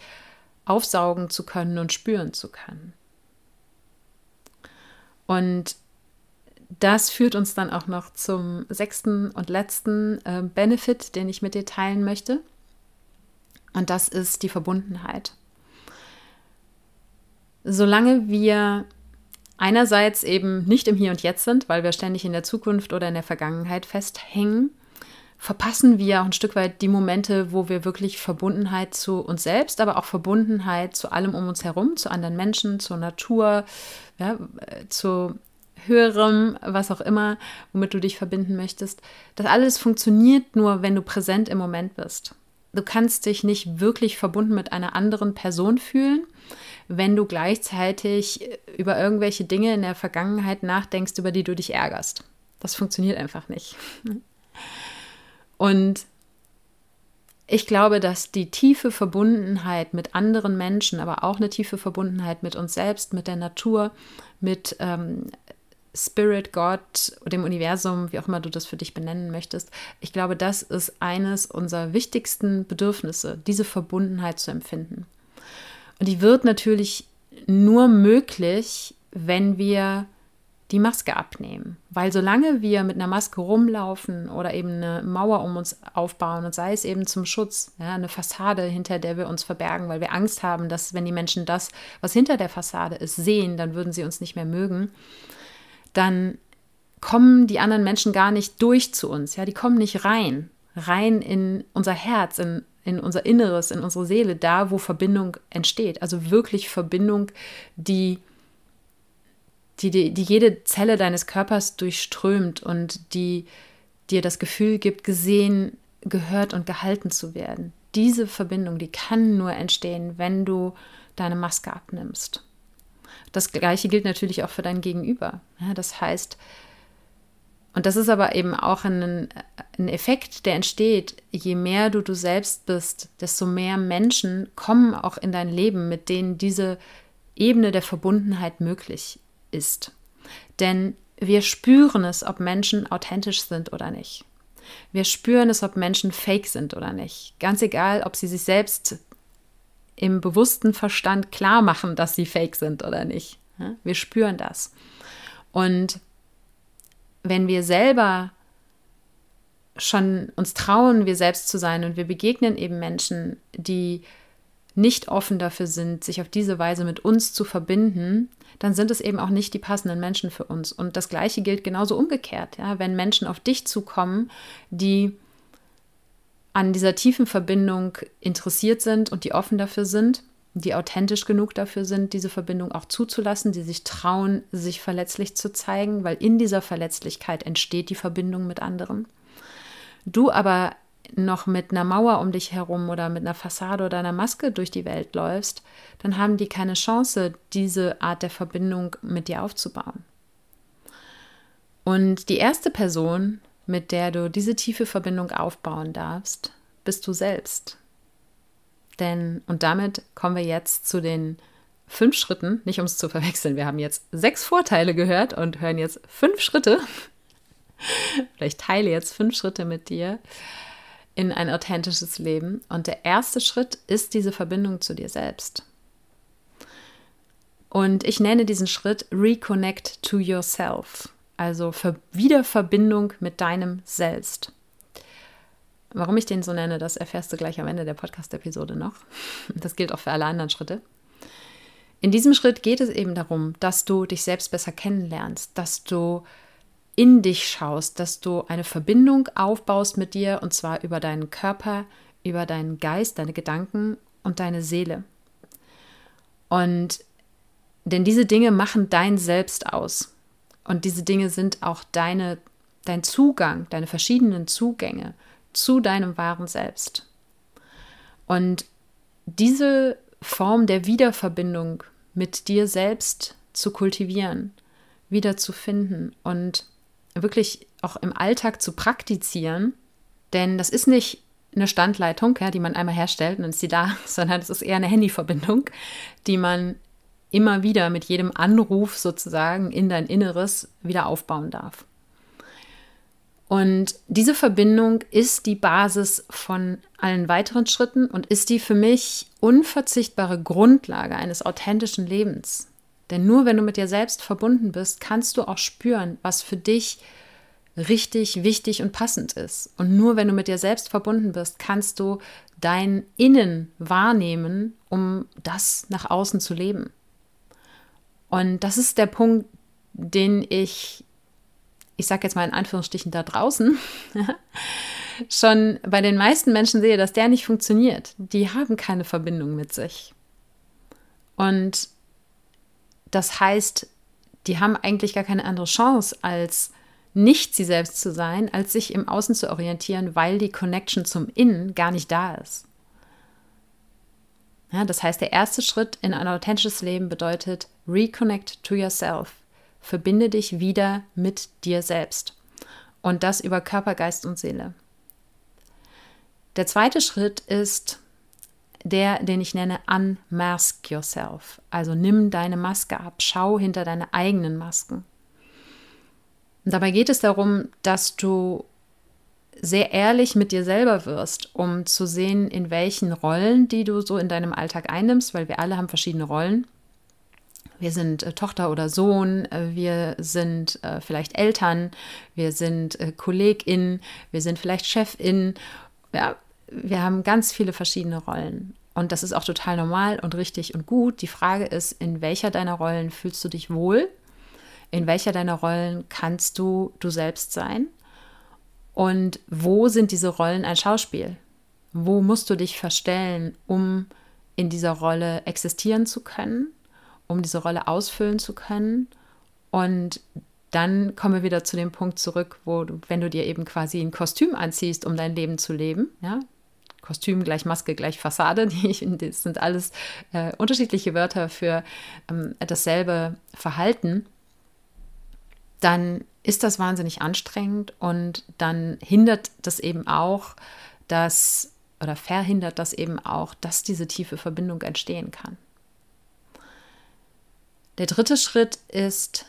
aufsaugen zu können und spüren zu können. Und das führt uns dann auch noch zum sechsten und letzten äh, Benefit, den ich mit dir teilen möchte. Und das ist die Verbundenheit. Solange wir einerseits eben nicht im Hier und Jetzt sind, weil wir ständig in der Zukunft oder in der Vergangenheit festhängen, verpassen wir auch ein Stück weit die Momente, wo wir wirklich Verbundenheit zu uns selbst, aber auch Verbundenheit zu allem um uns herum, zu anderen Menschen, zur Natur, ja, äh, zu höherem, was auch immer, womit du dich verbinden möchtest. Das alles funktioniert nur, wenn du präsent im Moment bist. Du kannst dich nicht wirklich verbunden mit einer anderen Person fühlen, wenn du gleichzeitig über irgendwelche Dinge in der Vergangenheit nachdenkst, über die du dich ärgerst. Das funktioniert einfach nicht. Und ich glaube, dass die tiefe Verbundenheit mit anderen Menschen, aber auch eine tiefe Verbundenheit mit uns selbst, mit der Natur, mit ähm, Spirit, Gott, dem Universum, wie auch immer du das für dich benennen möchtest. Ich glaube, das ist eines unserer wichtigsten Bedürfnisse, diese Verbundenheit zu empfinden. Und die wird natürlich nur möglich, wenn wir die Maske abnehmen. Weil solange wir mit einer Maske rumlaufen oder eben eine Mauer um uns aufbauen und sei es eben zum Schutz, ja, eine Fassade, hinter der wir uns verbergen, weil wir Angst haben, dass wenn die Menschen das, was hinter der Fassade ist, sehen, dann würden sie uns nicht mehr mögen, dann kommen die anderen Menschen gar nicht durch zu uns. Ja, die kommen nicht rein, rein in unser Herz, in, in unser Inneres, in unsere Seele, da wo Verbindung entsteht. Also wirklich Verbindung, die, die, die, die jede Zelle deines Körpers durchströmt und die dir das Gefühl gibt, gesehen, gehört und gehalten zu werden. Diese Verbindung, die kann nur entstehen, wenn du deine Maske abnimmst. Das Gleiche gilt natürlich auch für dein Gegenüber. Ja, das heißt, und das ist aber eben auch ein, ein Effekt, der entsteht, je mehr du du selbst bist, desto mehr Menschen kommen auch in dein Leben, mit denen diese Ebene der Verbundenheit möglich ist. Denn wir spüren es, ob Menschen authentisch sind oder nicht. Wir spüren es, ob Menschen fake sind oder nicht. Ganz egal, ob sie sich selbst im bewussten Verstand klar machen, dass sie fake sind oder nicht. Wir spüren das. Und wenn wir selber schon uns trauen, wir selbst zu sein und wir begegnen eben Menschen, die nicht offen dafür sind, sich auf diese Weise mit uns zu verbinden, dann sind es eben auch nicht die passenden Menschen für uns. Und das Gleiche gilt genauso umgekehrt. Ja? Wenn Menschen auf dich zukommen, die an dieser tiefen Verbindung interessiert sind und die offen dafür sind, die authentisch genug dafür sind, diese Verbindung auch zuzulassen, die sich trauen, sich verletzlich zu zeigen, weil in dieser Verletzlichkeit entsteht die Verbindung mit anderen. Du aber noch mit einer Mauer um dich herum oder mit einer Fassade oder einer Maske durch die Welt läufst, dann haben die keine Chance, diese Art der Verbindung mit dir aufzubauen. Und die erste Person, mit der du diese tiefe Verbindung aufbauen darfst, bist du selbst. Denn, und damit kommen wir jetzt zu den fünf Schritten, nicht um es zu verwechseln, wir haben jetzt sechs Vorteile gehört und hören jetzt fünf Schritte. *laughs* Vielleicht teile jetzt fünf Schritte mit dir, in ein authentisches Leben. Und der erste Schritt ist diese Verbindung zu dir selbst. Und ich nenne diesen Schritt Reconnect to Yourself, also Wiederverbindung mit deinem Selbst. Warum ich den so nenne, das erfährst du gleich am Ende der Podcast-Episode noch. *laughs* Das gilt auch für alle anderen Schritte. In diesem Schritt geht es eben darum, dass du dich selbst besser kennenlernst, dass du in dich schaust, dass du eine Verbindung aufbaust mit dir und zwar über deinen Körper, über deinen Geist, deine Gedanken und deine Seele. Und denn diese Dinge machen dein Selbst aus. Und diese Dinge sind auch deine, dein Zugang, deine verschiedenen Zugänge zu deinem wahren Selbst. Und diese Form der Wiederverbindung mit dir selbst zu kultivieren, wiederzufinden und wirklich auch im Alltag zu praktizieren. Denn das ist nicht eine Standleitung, ja, die man einmal herstellt und dann ist sie da, *laughs* sondern es ist eher eine Handyverbindung, die man immer wieder mit jedem Anruf sozusagen in dein Inneres wieder aufbauen darf. Und diese Verbindung ist die Basis von allen weiteren Schritten und ist die für mich unverzichtbare Grundlage eines authentischen Lebens. Denn nur wenn du mit dir selbst verbunden bist, kannst du auch spüren, was für dich richtig wichtig und passend ist. Und nur wenn du mit dir selbst verbunden bist, kannst du dein Innen wahrnehmen, um das nach außen zu leben. Und das ist der Punkt, den ich, ich sage jetzt mal in Anführungsstrichen da draußen, *laughs* schon bei den meisten Menschen sehe, dass der nicht funktioniert. Die haben keine Verbindung mit sich. Und das heißt, die haben eigentlich gar keine andere Chance, als nicht sie selbst zu sein, als sich im Außen zu orientieren, weil die Connection zum Innen gar nicht da ist. Ja, das heißt, der erste Schritt in ein authentisches Leben bedeutet Reconnect to yourself. Verbinde dich wieder mit dir selbst. Und das über Körper, Geist und Seele. Der zweite Schritt ist der, den ich nenne Unmask Yourself. Also nimm deine Maske ab, schau hinter deine eigenen Masken. Und dabei geht es darum, dass du sehr ehrlich mit dir selber wirst, um zu sehen, in welchen Rollen, die du so in deinem Alltag einnimmst, weil wir alle haben verschiedene Rollen. Wir sind äh, Tochter oder Sohn, äh, wir sind äh, vielleicht Eltern, wir sind äh, Kollegin, wir sind vielleicht Chefin. Ja, wir haben ganz viele verschiedene Rollen. Und das ist auch total normal und richtig und gut. Die Frage ist, in welcher deiner Rollen fühlst du dich wohl? In welcher deiner Rollen kannst du du selbst sein? Und wo sind diese Rollen ein Schauspiel? Wo musst du dich verstellen, um in dieser Rolle existieren zu können, um diese Rolle ausfüllen zu können? Und dann kommen wir wieder zu dem Punkt zurück, wo du, wenn du dir eben quasi ein Kostüm anziehst, um dein Leben zu leben, ja, Kostüm gleich Maske gleich Fassade. *laughs* Die, das sind alles äh, unterschiedliche Wörter für ähm, dasselbe Verhalten. Dann ist das wahnsinnig anstrengend und dann hindert das eben auch, dass oder verhindert das eben auch, dass diese tiefe Verbindung entstehen kann. Der dritte Schritt ist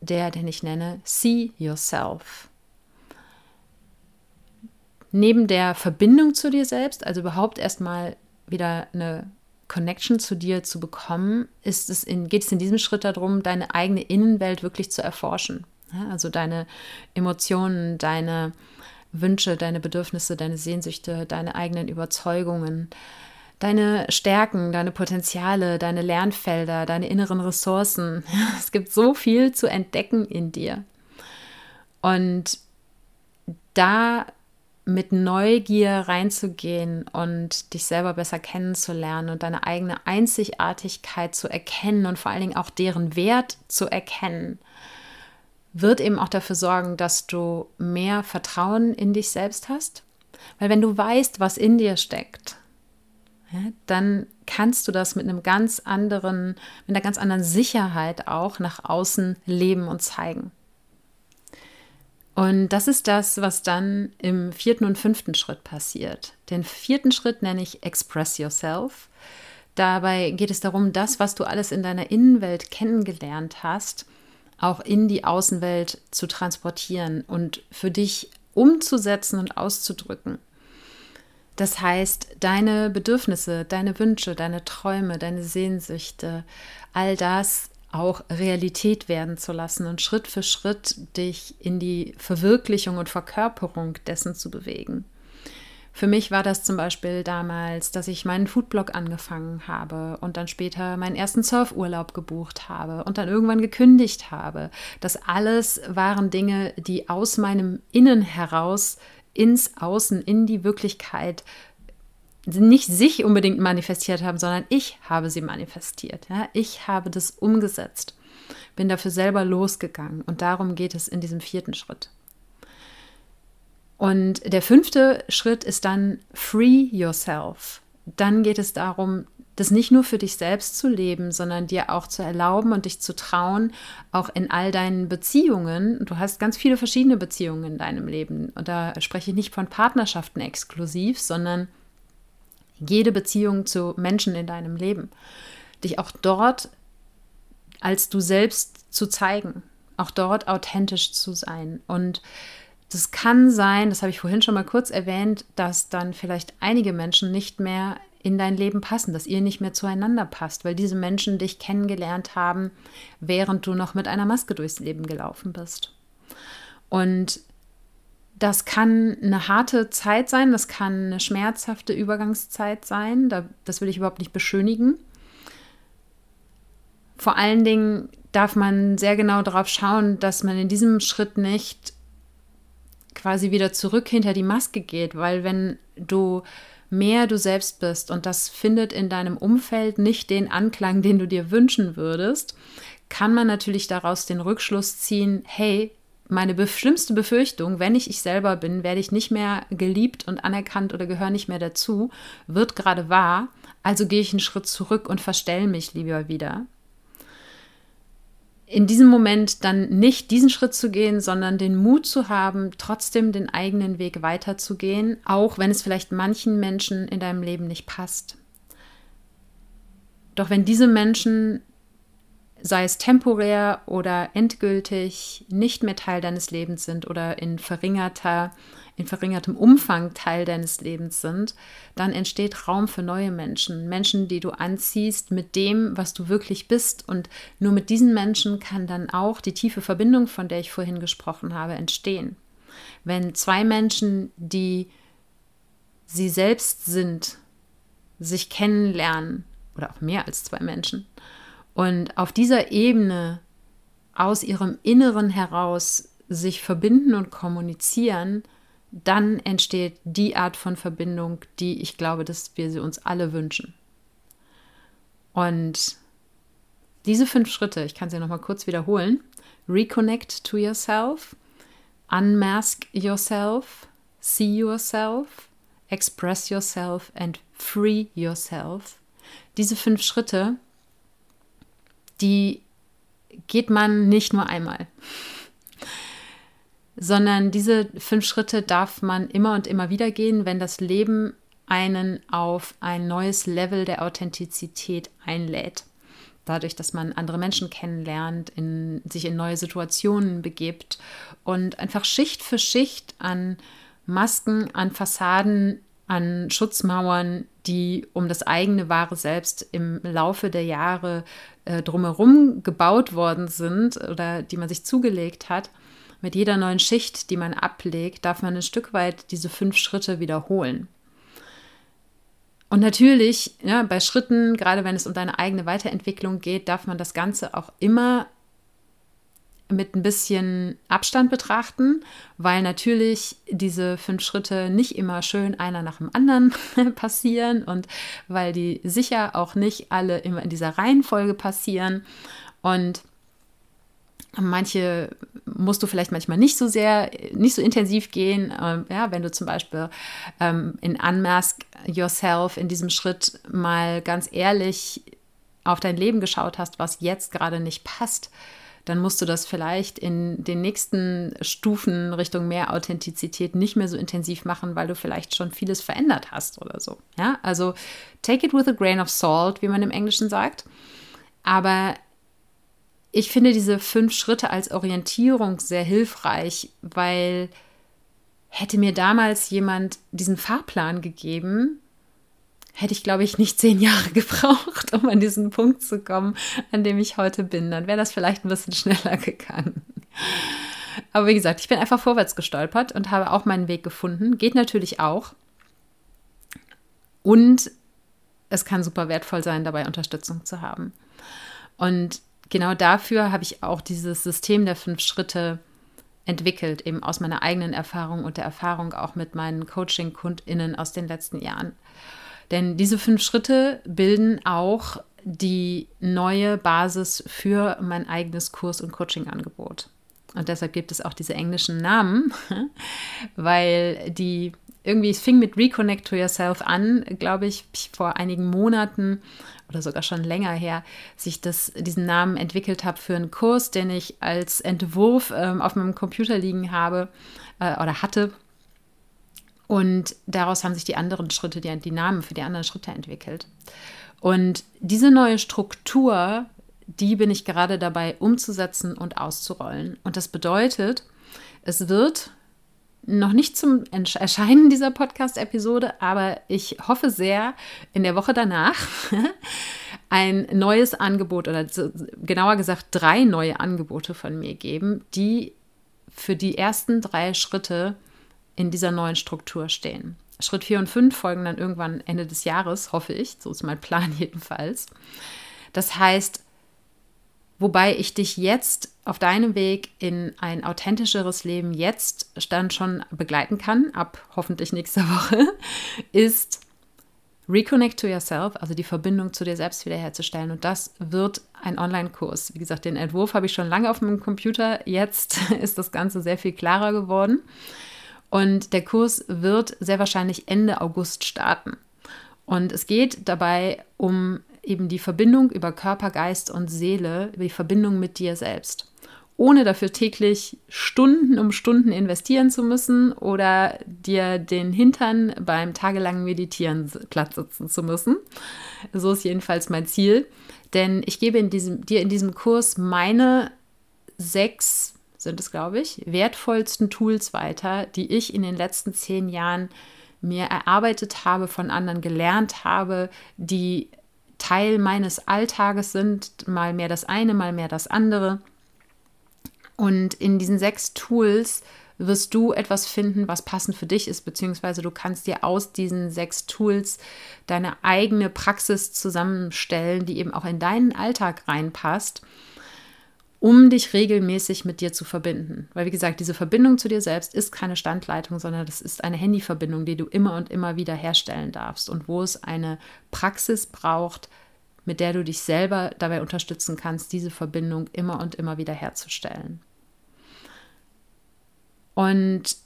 der, den ich nenne See Yourself. Neben der Verbindung zu dir selbst, also überhaupt erstmal wieder eine Connection zu dir zu bekommen, ist es in, geht es in diesem Schritt darum, deine eigene Innenwelt wirklich zu erforschen. Ja, also deine Emotionen, deine Wünsche, deine Bedürfnisse, deine Sehnsüchte, deine eigenen Überzeugungen, deine Stärken, deine Potenziale, deine Lernfelder, deine inneren Ressourcen. *laughs* Es gibt so viel zu entdecken in dir. Und da mit Neugier reinzugehen und dich selber besser kennenzulernen und deine eigene Einzigartigkeit zu erkennen und vor allen Dingen auch deren Wert zu erkennen, wird eben auch dafür sorgen, dass du mehr Vertrauen in dich selbst hast. Weil wenn du weißt, was in dir steckt, dann kannst du das mit einem ganz anderen, mit einer ganz anderen Sicherheit auch nach außen leben und zeigen. Und das ist das, was dann im vierten und fünften Schritt passiert. Den vierten Schritt nenne ich Express Yourself. Dabei geht es darum, das, was du alles in deiner Innenwelt kennengelernt hast, auch in die Außenwelt zu transportieren und für dich umzusetzen und auszudrücken. Das heißt, deine Bedürfnisse, deine Wünsche, deine Träume, deine Sehnsüchte, all das auch Realität werden zu lassen und Schritt für Schritt dich in die Verwirklichung und Verkörperung dessen zu bewegen. Für mich war das zum Beispiel damals, dass ich meinen Foodblog angefangen habe und dann später meinen ersten Surfurlaub gebucht habe und dann irgendwann gekündigt habe. Das alles waren Dinge, die aus meinem Innen heraus ins Außen, in die Wirklichkeit nicht sich unbedingt manifestiert haben, sondern ich habe sie manifestiert. Ja? Ich habe das umgesetzt, bin dafür selber losgegangen und darum geht es in diesem vierten Schritt. Und der fünfte Schritt ist dann Free Yourself. Dann geht es darum, das nicht nur für dich selbst zu leben, sondern dir auch zu erlauben und dich zu trauen, auch in all deinen Beziehungen. Du hast ganz viele verschiedene Beziehungen in deinem Leben. Und da spreche ich nicht von Partnerschaften exklusiv, sondern jede Beziehung zu Menschen in deinem Leben. Dich auch dort als du selbst zu zeigen, auch dort authentisch zu sein. Und das kann sein, das habe ich vorhin schon mal kurz erwähnt, dass dann vielleicht einige Menschen nicht mehr in dein Leben passen, dass ihr nicht mehr zueinander passt, weil diese Menschen dich kennengelernt haben, während du noch mit einer Maske durchs Leben gelaufen bist. Und das kann eine harte Zeit sein, das kann eine schmerzhafte Übergangszeit sein, das will ich überhaupt nicht beschönigen. Vor allen Dingen darf man sehr genau darauf schauen, dass man in diesem Schritt nicht quasi wieder zurück hinter die Maske geht, weil wenn du mehr du selbst bist und das findet in deinem Umfeld nicht den Anklang, den du dir wünschen würdest, kann man natürlich daraus den Rückschluss ziehen, hey, meine schlimmste Befürchtung, wenn ich ich selber bin, werde ich nicht mehr geliebt und anerkannt oder gehöre nicht mehr dazu, wird gerade wahr. Also gehe ich einen Schritt zurück und verstelle mich lieber wieder. In diesem Moment dann nicht diesen Schritt zu gehen, sondern den Mut zu haben, trotzdem den eigenen Weg weiterzugehen, auch wenn es vielleicht manchen Menschen in deinem Leben nicht passt. Doch wenn diese Menschen sei es temporär oder endgültig nicht mehr Teil deines Lebens sind oder in verringerter in verringertem Umfang Teil deines Lebens sind, dann entsteht Raum für neue Menschen, Menschen, die du anziehst mit dem, was du wirklich bist. Und nur mit diesen Menschen kann dann auch die tiefe Verbindung, von der ich vorhin gesprochen habe, entstehen. Wenn zwei Menschen, die sie selbst sind, sich kennenlernen, oder auch mehr als zwei Menschen, und auf dieser Ebene aus ihrem Inneren heraus sich verbinden und kommunizieren, dann entsteht die Art von Verbindung, die ich glaube, dass wir sie uns alle wünschen. Und diese fünf Schritte, ich kann sie nochmal kurz wiederholen. Reconnect to yourself, unmask yourself, see yourself, express yourself and free yourself. Diese fünf Schritte die geht man nicht nur einmal, sondern diese fünf Schritte darf man immer und immer wieder gehen, wenn das Leben einen auf ein neues Level der Authentizität einlädt. dadurch, dass man andere Menschen kennenlernt, in, sich in neue Situationen begibt und einfach Schicht für Schicht an Masken, an Fassaden, an Schutzmauern, die um das eigene wahre Selbst im Laufe der Jahre äh, drumherum gebaut worden sind oder die man sich zugelegt hat, mit jeder neuen Schicht, die man ablegt, darf man ein Stück weit diese fünf Schritte wiederholen. Und natürlich, ja, bei Schritten, gerade wenn es um deine eigene Weiterentwicklung geht, darf man das Ganze auch immer mit ein bisschen Abstand betrachten, weil natürlich diese fünf Schritte nicht immer schön einer nach dem anderen *laughs* passieren und weil die sicher auch nicht alle immer in dieser Reihenfolge passieren. Und manche musst du vielleicht manchmal nicht so sehr, nicht so intensiv gehen. Ähm, ja, wenn du zum Beispiel ähm, in Unmask Yourself in diesem Schritt mal ganz ehrlich auf dein Leben geschaut hast, was jetzt gerade nicht passt, dann musst du das vielleicht in den nächsten Stufen Richtung mehr Authentizität nicht mehr so intensiv machen, weil du vielleicht schon vieles verändert hast oder so. Ja, also take it with a grain of salt, wie man im Englischen sagt. Aber ich finde diese fünf Schritte als Orientierung sehr hilfreich, weil hätte mir damals jemand diesen Fahrplan gegeben, hätte ich, glaube ich, nicht zehn Jahre *laughs* gebraucht, um an diesen Punkt zu kommen, an dem ich heute bin. Dann wäre das vielleicht ein bisschen schneller gegangen. Aber wie gesagt, ich bin einfach vorwärts gestolpert und habe auch meinen Weg gefunden. Geht natürlich auch. Und es kann super wertvoll sein, dabei Unterstützung zu haben. Und genau dafür habe ich auch dieses System der fünf Schritte entwickelt, eben aus meiner eigenen Erfahrung und der Erfahrung auch mit meinen Coaching-KundInnen aus den letzten Jahren. Denn diese fünf Schritte bilden auch die neue Basis für mein eigenes Kurs- und Coaching-Angebot. Und deshalb gibt es auch diese englischen Namen, *laughs* weil die irgendwie, es fing mit Reconnect to Yourself an, glaube ich, vor einigen Monaten oder sogar schon länger her, sich das, diesen Namen entwickelt habe für einen Kurs, den ich als Entwurf ähm, auf meinem Computer liegen habe äh, oder hatte und daraus haben sich die anderen Schritte, die, die Namen für die anderen Schritte entwickelt. Und diese neue Struktur, die bin ich gerade dabei umzusetzen und auszurollen. Und das bedeutet, es wird noch nicht zum Erscheinen dieser Podcast-Episode, aber ich hoffe sehr, in der Woche danach *laughs* ein neues Angebot oder genauer gesagt drei neue Angebote von mir geben, die für die ersten drei Schritte in dieser neuen Struktur stehen. Schritt 4 und 5 folgen dann irgendwann Ende des Jahres, hoffe ich. So ist mein Plan *laughs* jedenfalls. Das heißt, wobei ich dich jetzt auf deinem Weg in ein authentischeres Leben jetzt dann schon begleiten kann, ab hoffentlich nächster *laughs* Woche, ist Reconnect to Yourself, also die Verbindung zu dir selbst wiederherzustellen. Und das wird ein Online-Kurs. Wie gesagt, den Entwurf habe ich schon lange auf meinem Computer. Jetzt *laughs* ist das Ganze sehr viel klarer geworden. Und der Kurs wird sehr wahrscheinlich Ende August starten. Und es geht dabei um eben die Verbindung über Körper, Geist und Seele, die Verbindung mit dir selbst. Ohne dafür täglich Stunden um Stunden investieren zu müssen oder dir den Hintern beim tagelangen Meditieren platt sitzen zu müssen. So ist jedenfalls mein Ziel. Denn ich gebe in diesem, dir in diesem Kurs meine sechs sind es, glaube ich, wertvollsten Tools weiter, die ich in den letzten zehn Jahren mir erarbeitet habe, von anderen gelernt habe, die Teil meines Alltages sind, mal mehr das eine, mal mehr das andere. Und in diesen sechs Tools wirst du etwas finden, was passend für dich ist, beziehungsweise du kannst dir aus diesen sechs Tools deine eigene Praxis zusammenstellen, die eben auch in deinen Alltag reinpasst um dich regelmäßig mit dir zu verbinden. Weil, wie gesagt, diese Verbindung zu dir selbst ist keine Standleitung, sondern das ist eine Handyverbindung, die du immer und immer wieder herstellen darfst und wo es eine Praxis braucht, mit der du dich selber dabei unterstützen kannst, diese Verbindung immer und immer wieder herzustellen. Und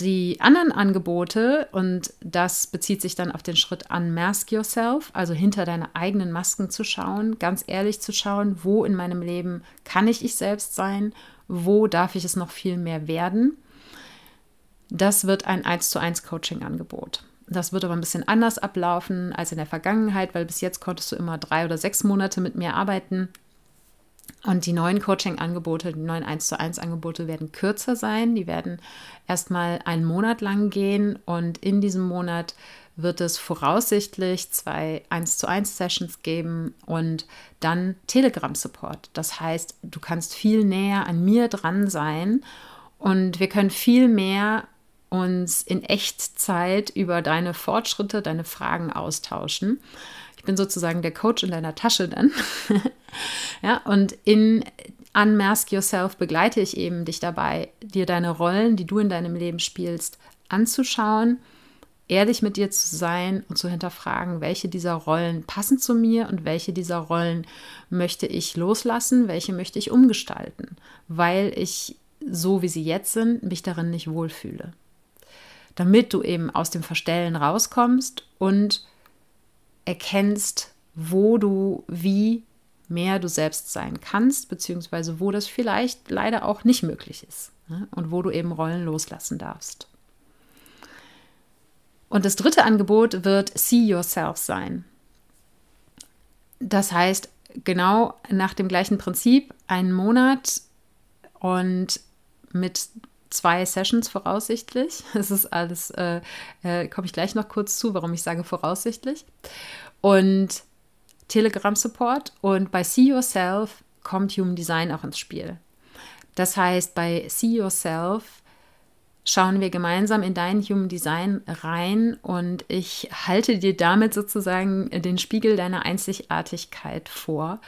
die anderen Angebote, und das bezieht sich dann auf den Schritt Unmask Yourself, also hinter deine eigenen Masken zu schauen, ganz ehrlich zu schauen, wo in meinem Leben kann ich ich selbst sein, wo darf ich es noch viel mehr werden. Das wird ein 1 zu 1 Coaching-Angebot. Das wird aber ein bisschen anders ablaufen als in der Vergangenheit, weil bis jetzt konntest du immer drei oder sechs Monate mit mir arbeiten. Und die neuen Coaching-Angebote, die neuen 1 zu 1 Angebote werden kürzer sein. Die werden erstmal einen Monat lang gehen und in diesem Monat wird es voraussichtlich zwei 1 zu 1 Sessions geben und dann Telegram-Support. Das heißt, du kannst viel näher an mir dran sein und wir können viel mehr uns in Echtzeit über deine Fortschritte, deine Fragen austauschen. Ich bin sozusagen der Coach in deiner Tasche dann. *laughs* ja, und in Unmask Yourself begleite ich eben dich dabei, dir deine Rollen, die du in deinem Leben spielst, anzuschauen, ehrlich mit dir zu sein und zu hinterfragen, welche dieser Rollen passen zu mir und welche dieser Rollen möchte ich loslassen, welche möchte ich umgestalten, weil ich so wie sie jetzt sind, mich darin nicht wohlfühle. Damit du eben aus dem Verstellen rauskommst und erkennst, wo du wie mehr du selbst sein kannst, beziehungsweise wo das vielleicht leider auch nicht möglich ist ne? und wo du eben Rollen loslassen darfst. Und das dritte Angebot wird See Yourself sein. Das heißt, genau nach dem gleichen Prinzip, einen Monat und mit zwei Sessions voraussichtlich. *laughs* Es ist alles, äh, äh, komme ich gleich noch kurz zu, warum ich sage voraussichtlich. Und Telegram-Support und bei See Yourself kommt Human Design auch ins Spiel. Das heißt, bei See Yourself schauen wir gemeinsam in dein Human Design rein und ich halte dir damit sozusagen den Spiegel deiner Einzigartigkeit vor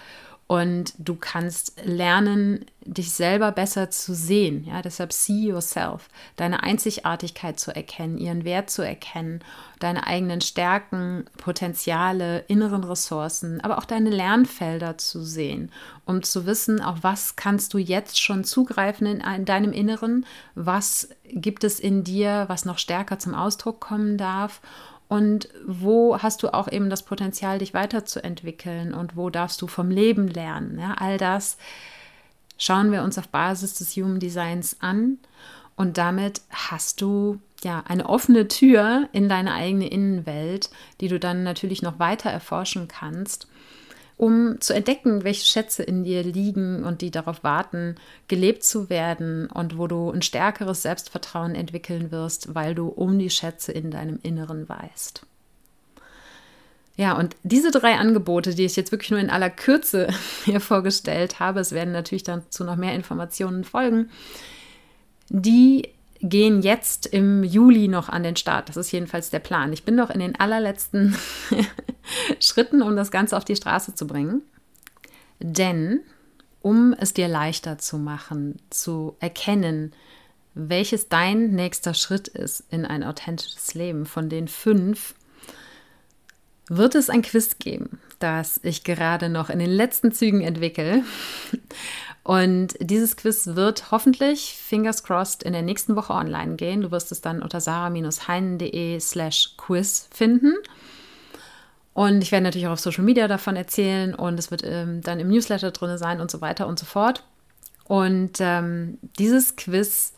und du kannst lernen, dich selber besser zu sehen. Ja, deshalb see yourself, deine Einzigartigkeit zu erkennen, ihren Wert zu erkennen, deine eigenen Stärken, Potenziale, inneren Ressourcen, aber auch deine Lernfelder zu sehen, um zu wissen, auf was kannst du jetzt schon zugreifen in, in deinem Inneren, was gibt es in dir, was noch stärker zum Ausdruck kommen darf und wo hast du auch eben das Potenzial, dich weiterzuentwickeln? Und wo darfst du vom Leben lernen. Ja, all das schauen wir uns auf Basis des Human Designs an. Und damit hast du ja eine offene Tür in deine eigene Innenwelt, die du dann natürlich noch weiter erforschen kannst um zu entdecken, welche Schätze in dir liegen und die darauf warten, gelebt zu werden und wo du ein stärkeres Selbstvertrauen entwickeln wirst, weil du um die Schätze in deinem Inneren weißt. Ja, und diese drei Angebote, die ich jetzt wirklich nur in aller Kürze *laughs* hier vorgestellt habe, es werden natürlich dazu noch mehr Informationen folgen, die gehen jetzt im Juli noch an den Start. Das ist jedenfalls der Plan. Ich bin noch in den allerletzten *laughs* Schritten, um das Ganze auf die Straße zu bringen. Denn um es dir leichter zu machen, zu erkennen, welches dein nächster Schritt ist in ein authentisches Leben von den fünf, wird es ein Quiz geben, das ich gerade noch in den letzten Zügen entwickle. Und dieses Quiz wird hoffentlich, fingers crossed, in der nächsten Woche online gehen. Du wirst es dann unter sarah-heinen.de slash quiz finden. Und ich werde natürlich auch auf Social Media davon erzählen und es wird ähm, dann im Newsletter drin sein und so weiter und so fort. Und ähm, dieses Quiz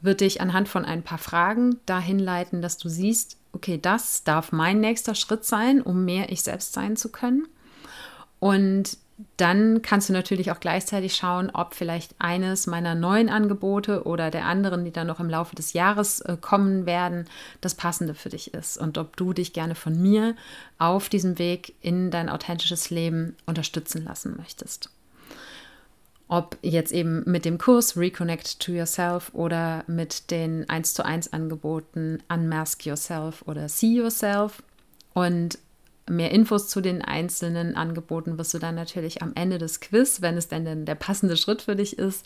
wird dich anhand von ein paar Fragen dahin leiten, dass du siehst, okay, das darf mein nächster Schritt sein, um mehr ich selbst sein zu können. Und dann kannst du natürlich auch gleichzeitig schauen, ob vielleicht eines meiner neuen Angebote oder der anderen, die dann noch im Laufe des Jahres äh, kommen werden, das passende für dich ist und ob du dich gerne von mir auf diesem Weg in dein authentisches Leben unterstützen lassen möchtest. Ob jetzt eben mit dem Kurs Reconnect to Yourself oder mit den 1 zu 1 Angeboten Unmask Yourself oder See Yourself. Und Mehr Infos zu den einzelnen Angeboten wirst du dann natürlich am Ende des Quiz, wenn es denn der passende Schritt für dich ist,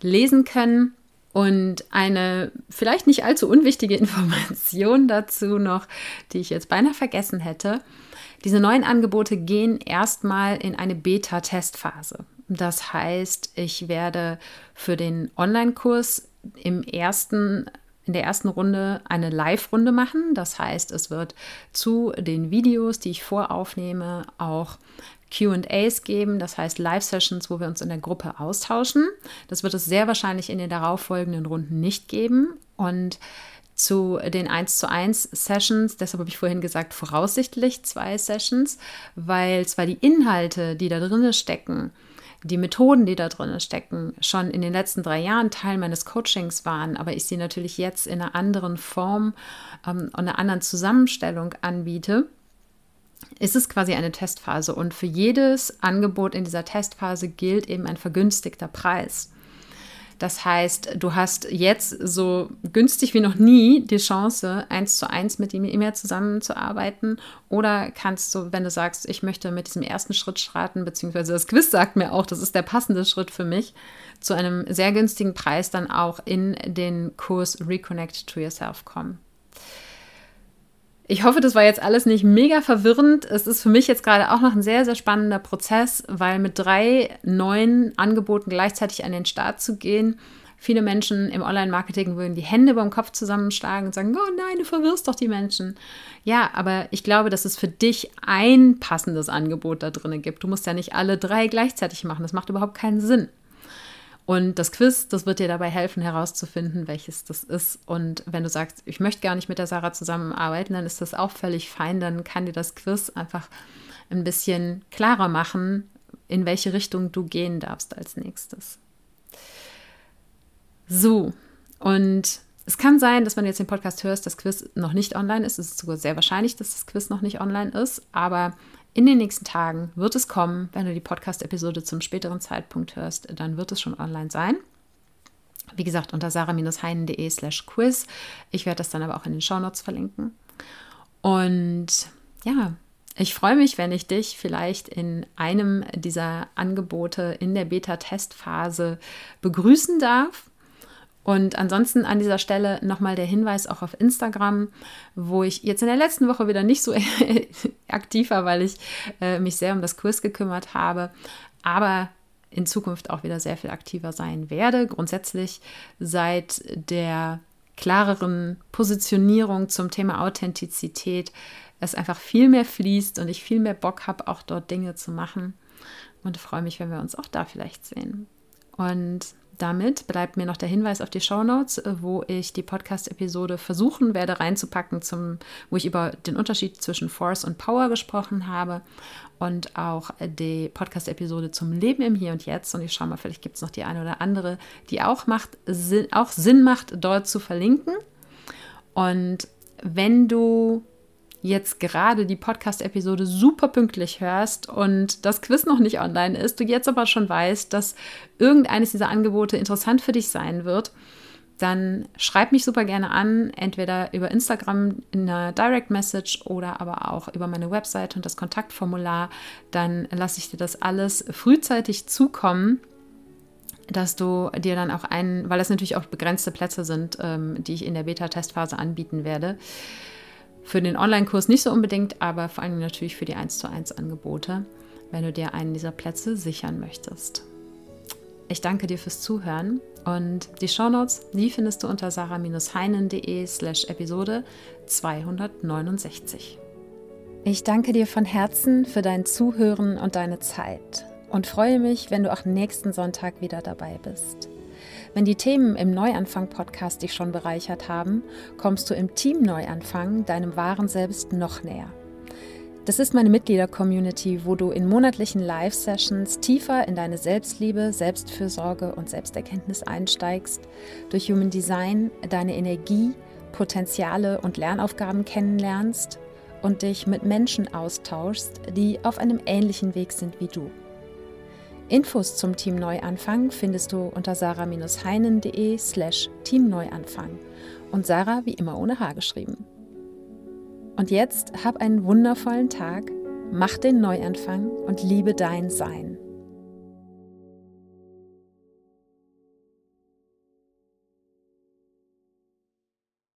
lesen können. Und eine vielleicht nicht allzu unwichtige *laughs* Information dazu noch, die ich jetzt beinahe vergessen hätte. Diese neuen Angebote gehen erstmal in eine Beta-Testphase. Das heißt, ich werde für den Online-Kurs im ersten in der ersten Runde eine Live-Runde machen. Das heißt, es wird zu den Videos, die ich voraufnehme, auch QAs geben, das heißt Live-Sessions, wo wir uns in der Gruppe austauschen. Das wird es sehr wahrscheinlich in den darauffolgenden Runden nicht geben. Und zu den 1 zu 1 Sessions. Deshalb habe ich vorhin gesagt, voraussichtlich zwei Sessions, weil zwar die Inhalte, die da drin stecken, die Methoden, die da drin stecken, schon in den letzten drei Jahren Teil meines Coachings waren, aber ich sie natürlich jetzt in einer anderen Form ähm, und einer anderen Zusammenstellung anbiete, ist es quasi eine Testphase. Und für jedes Angebot in dieser Testphase gilt eben ein vergünstigter Preis. Das heißt, du hast jetzt so günstig wie noch nie die Chance, eins zu eins mit ihm mehr zusammenzuarbeiten. Oder kannst du, wenn du sagst, ich möchte mit diesem ersten Schritt starten, beziehungsweise das Quiz sagt mir auch, das ist der passende Schritt für mich, zu einem sehr günstigen Preis dann auch in den Kurs Reconnect to Yourself kommen. Ich hoffe, das war jetzt alles nicht mega verwirrend. Es ist für mich jetzt gerade auch noch ein sehr, sehr spannender Prozess, weil mit drei neuen Angeboten gleichzeitig an den Start zu gehen, viele Menschen im Online-Marketing würden die Hände beim Kopf zusammenschlagen und sagen, oh nein, du verwirrst doch die Menschen. Ja, aber ich glaube, dass es für dich ein passendes Angebot da drin gibt. Du musst ja nicht alle drei gleichzeitig machen. Das macht überhaupt keinen Sinn. Und das Quiz, das wird dir dabei helfen, herauszufinden, welches das ist. Und wenn du sagst, ich möchte gar nicht mit der Sarah zusammenarbeiten, dann ist das auch völlig fein. Dann kann dir das Quiz einfach ein bisschen klarer machen, in welche Richtung du gehen darfst als nächstes. So, und es kann sein, dass wenn du jetzt den Podcast hörst, das Quiz noch nicht online ist. Es ist sogar sehr wahrscheinlich, dass das Quiz noch nicht online ist. Aber in den nächsten Tagen wird es kommen. Wenn du die Podcast-Episode zum späteren Zeitpunkt hörst, dann wird es schon online sein. Wie gesagt, unter sarah-heinen.de slash quiz. Ich werde das dann aber auch in den Shownotes verlinken. Und ja, ich freue mich, wenn ich dich vielleicht in einem dieser Angebote in der Beta-Testphase begrüßen darf. Und ansonsten an dieser Stelle nochmal der Hinweis auch auf Instagram, wo ich jetzt in der letzten Woche wieder nicht so *laughs* aktiv war, weil ich äh, mich sehr um das Kurs gekümmert habe, aber in Zukunft auch wieder sehr viel aktiver sein werde. Grundsätzlich seit der klareren Positionierung zum Thema Authentizität es einfach viel mehr fließt und ich viel mehr Bock habe, auch dort Dinge zu machen. Und freue mich, wenn wir uns auch da vielleicht sehen. Und damit bleibt mir noch der Hinweis auf die Show Notes, äh, wo ich die Podcast-Episode versuchen werde reinzupacken, zum, wo ich über den Unterschied zwischen Force und Power gesprochen habe und auch die Podcast-Episode zum Leben im Hier und Jetzt. Und ich schaue mal, vielleicht gibt es noch die eine oder andere, die auch, macht, auch Sinn macht, dort zu verlinken. Und wenn du jetzt gerade die Podcast-Episode super pünktlich hörst und das Quiz noch nicht online ist, du jetzt aber schon weißt, dass irgendeines dieser Angebote interessant für dich sein wird, dann schreib mich super gerne an, entweder über Instagram in einer Direct Message oder aber auch über meine Website und das Kontaktformular. Dann lasse ich dir das alles frühzeitig zukommen dass du dir dann auch einen, weil das natürlich auch begrenzte Plätze sind, ähm, die ich in der Beta-Testphase anbieten werde, für den Online-Kurs nicht so unbedingt, aber vor allem natürlich für die 1 zu 1 Angebote, wenn du dir einen dieser Plätze sichern möchtest. Ich danke dir fürs Zuhören und die Shownotes, die findest du unter sarah-heinen.de slash Episode 269. Ich danke dir von Herzen für dein Zuhören und deine Zeit und freue mich, wenn du auch nächsten Sonntag wieder dabei bist. Wenn die Themen im Neuanfang-Podcast dich schon bereichert haben, kommst du im Team Neuanfang deinem wahren Selbst noch näher. Das ist meine Mitglieder-Community, wo du in monatlichen Live-Sessions tiefer in deine Selbstliebe, Selbstfürsorge und Selbsterkenntnis einsteigst, durch Human Design deine Energie, Potenziale und Lernaufgaben kennenlernst und dich mit Menschen austauschst, die auf einem ähnlichen Weg sind wie du. Infos zum Team Neuanfang findest du unter sarah-heinen.de slash teamneuanfang und Sarah wie immer ohne H geschrieben. Und jetzt hab einen wundervollen Tag, mach den Neuanfang und liebe dein Sein.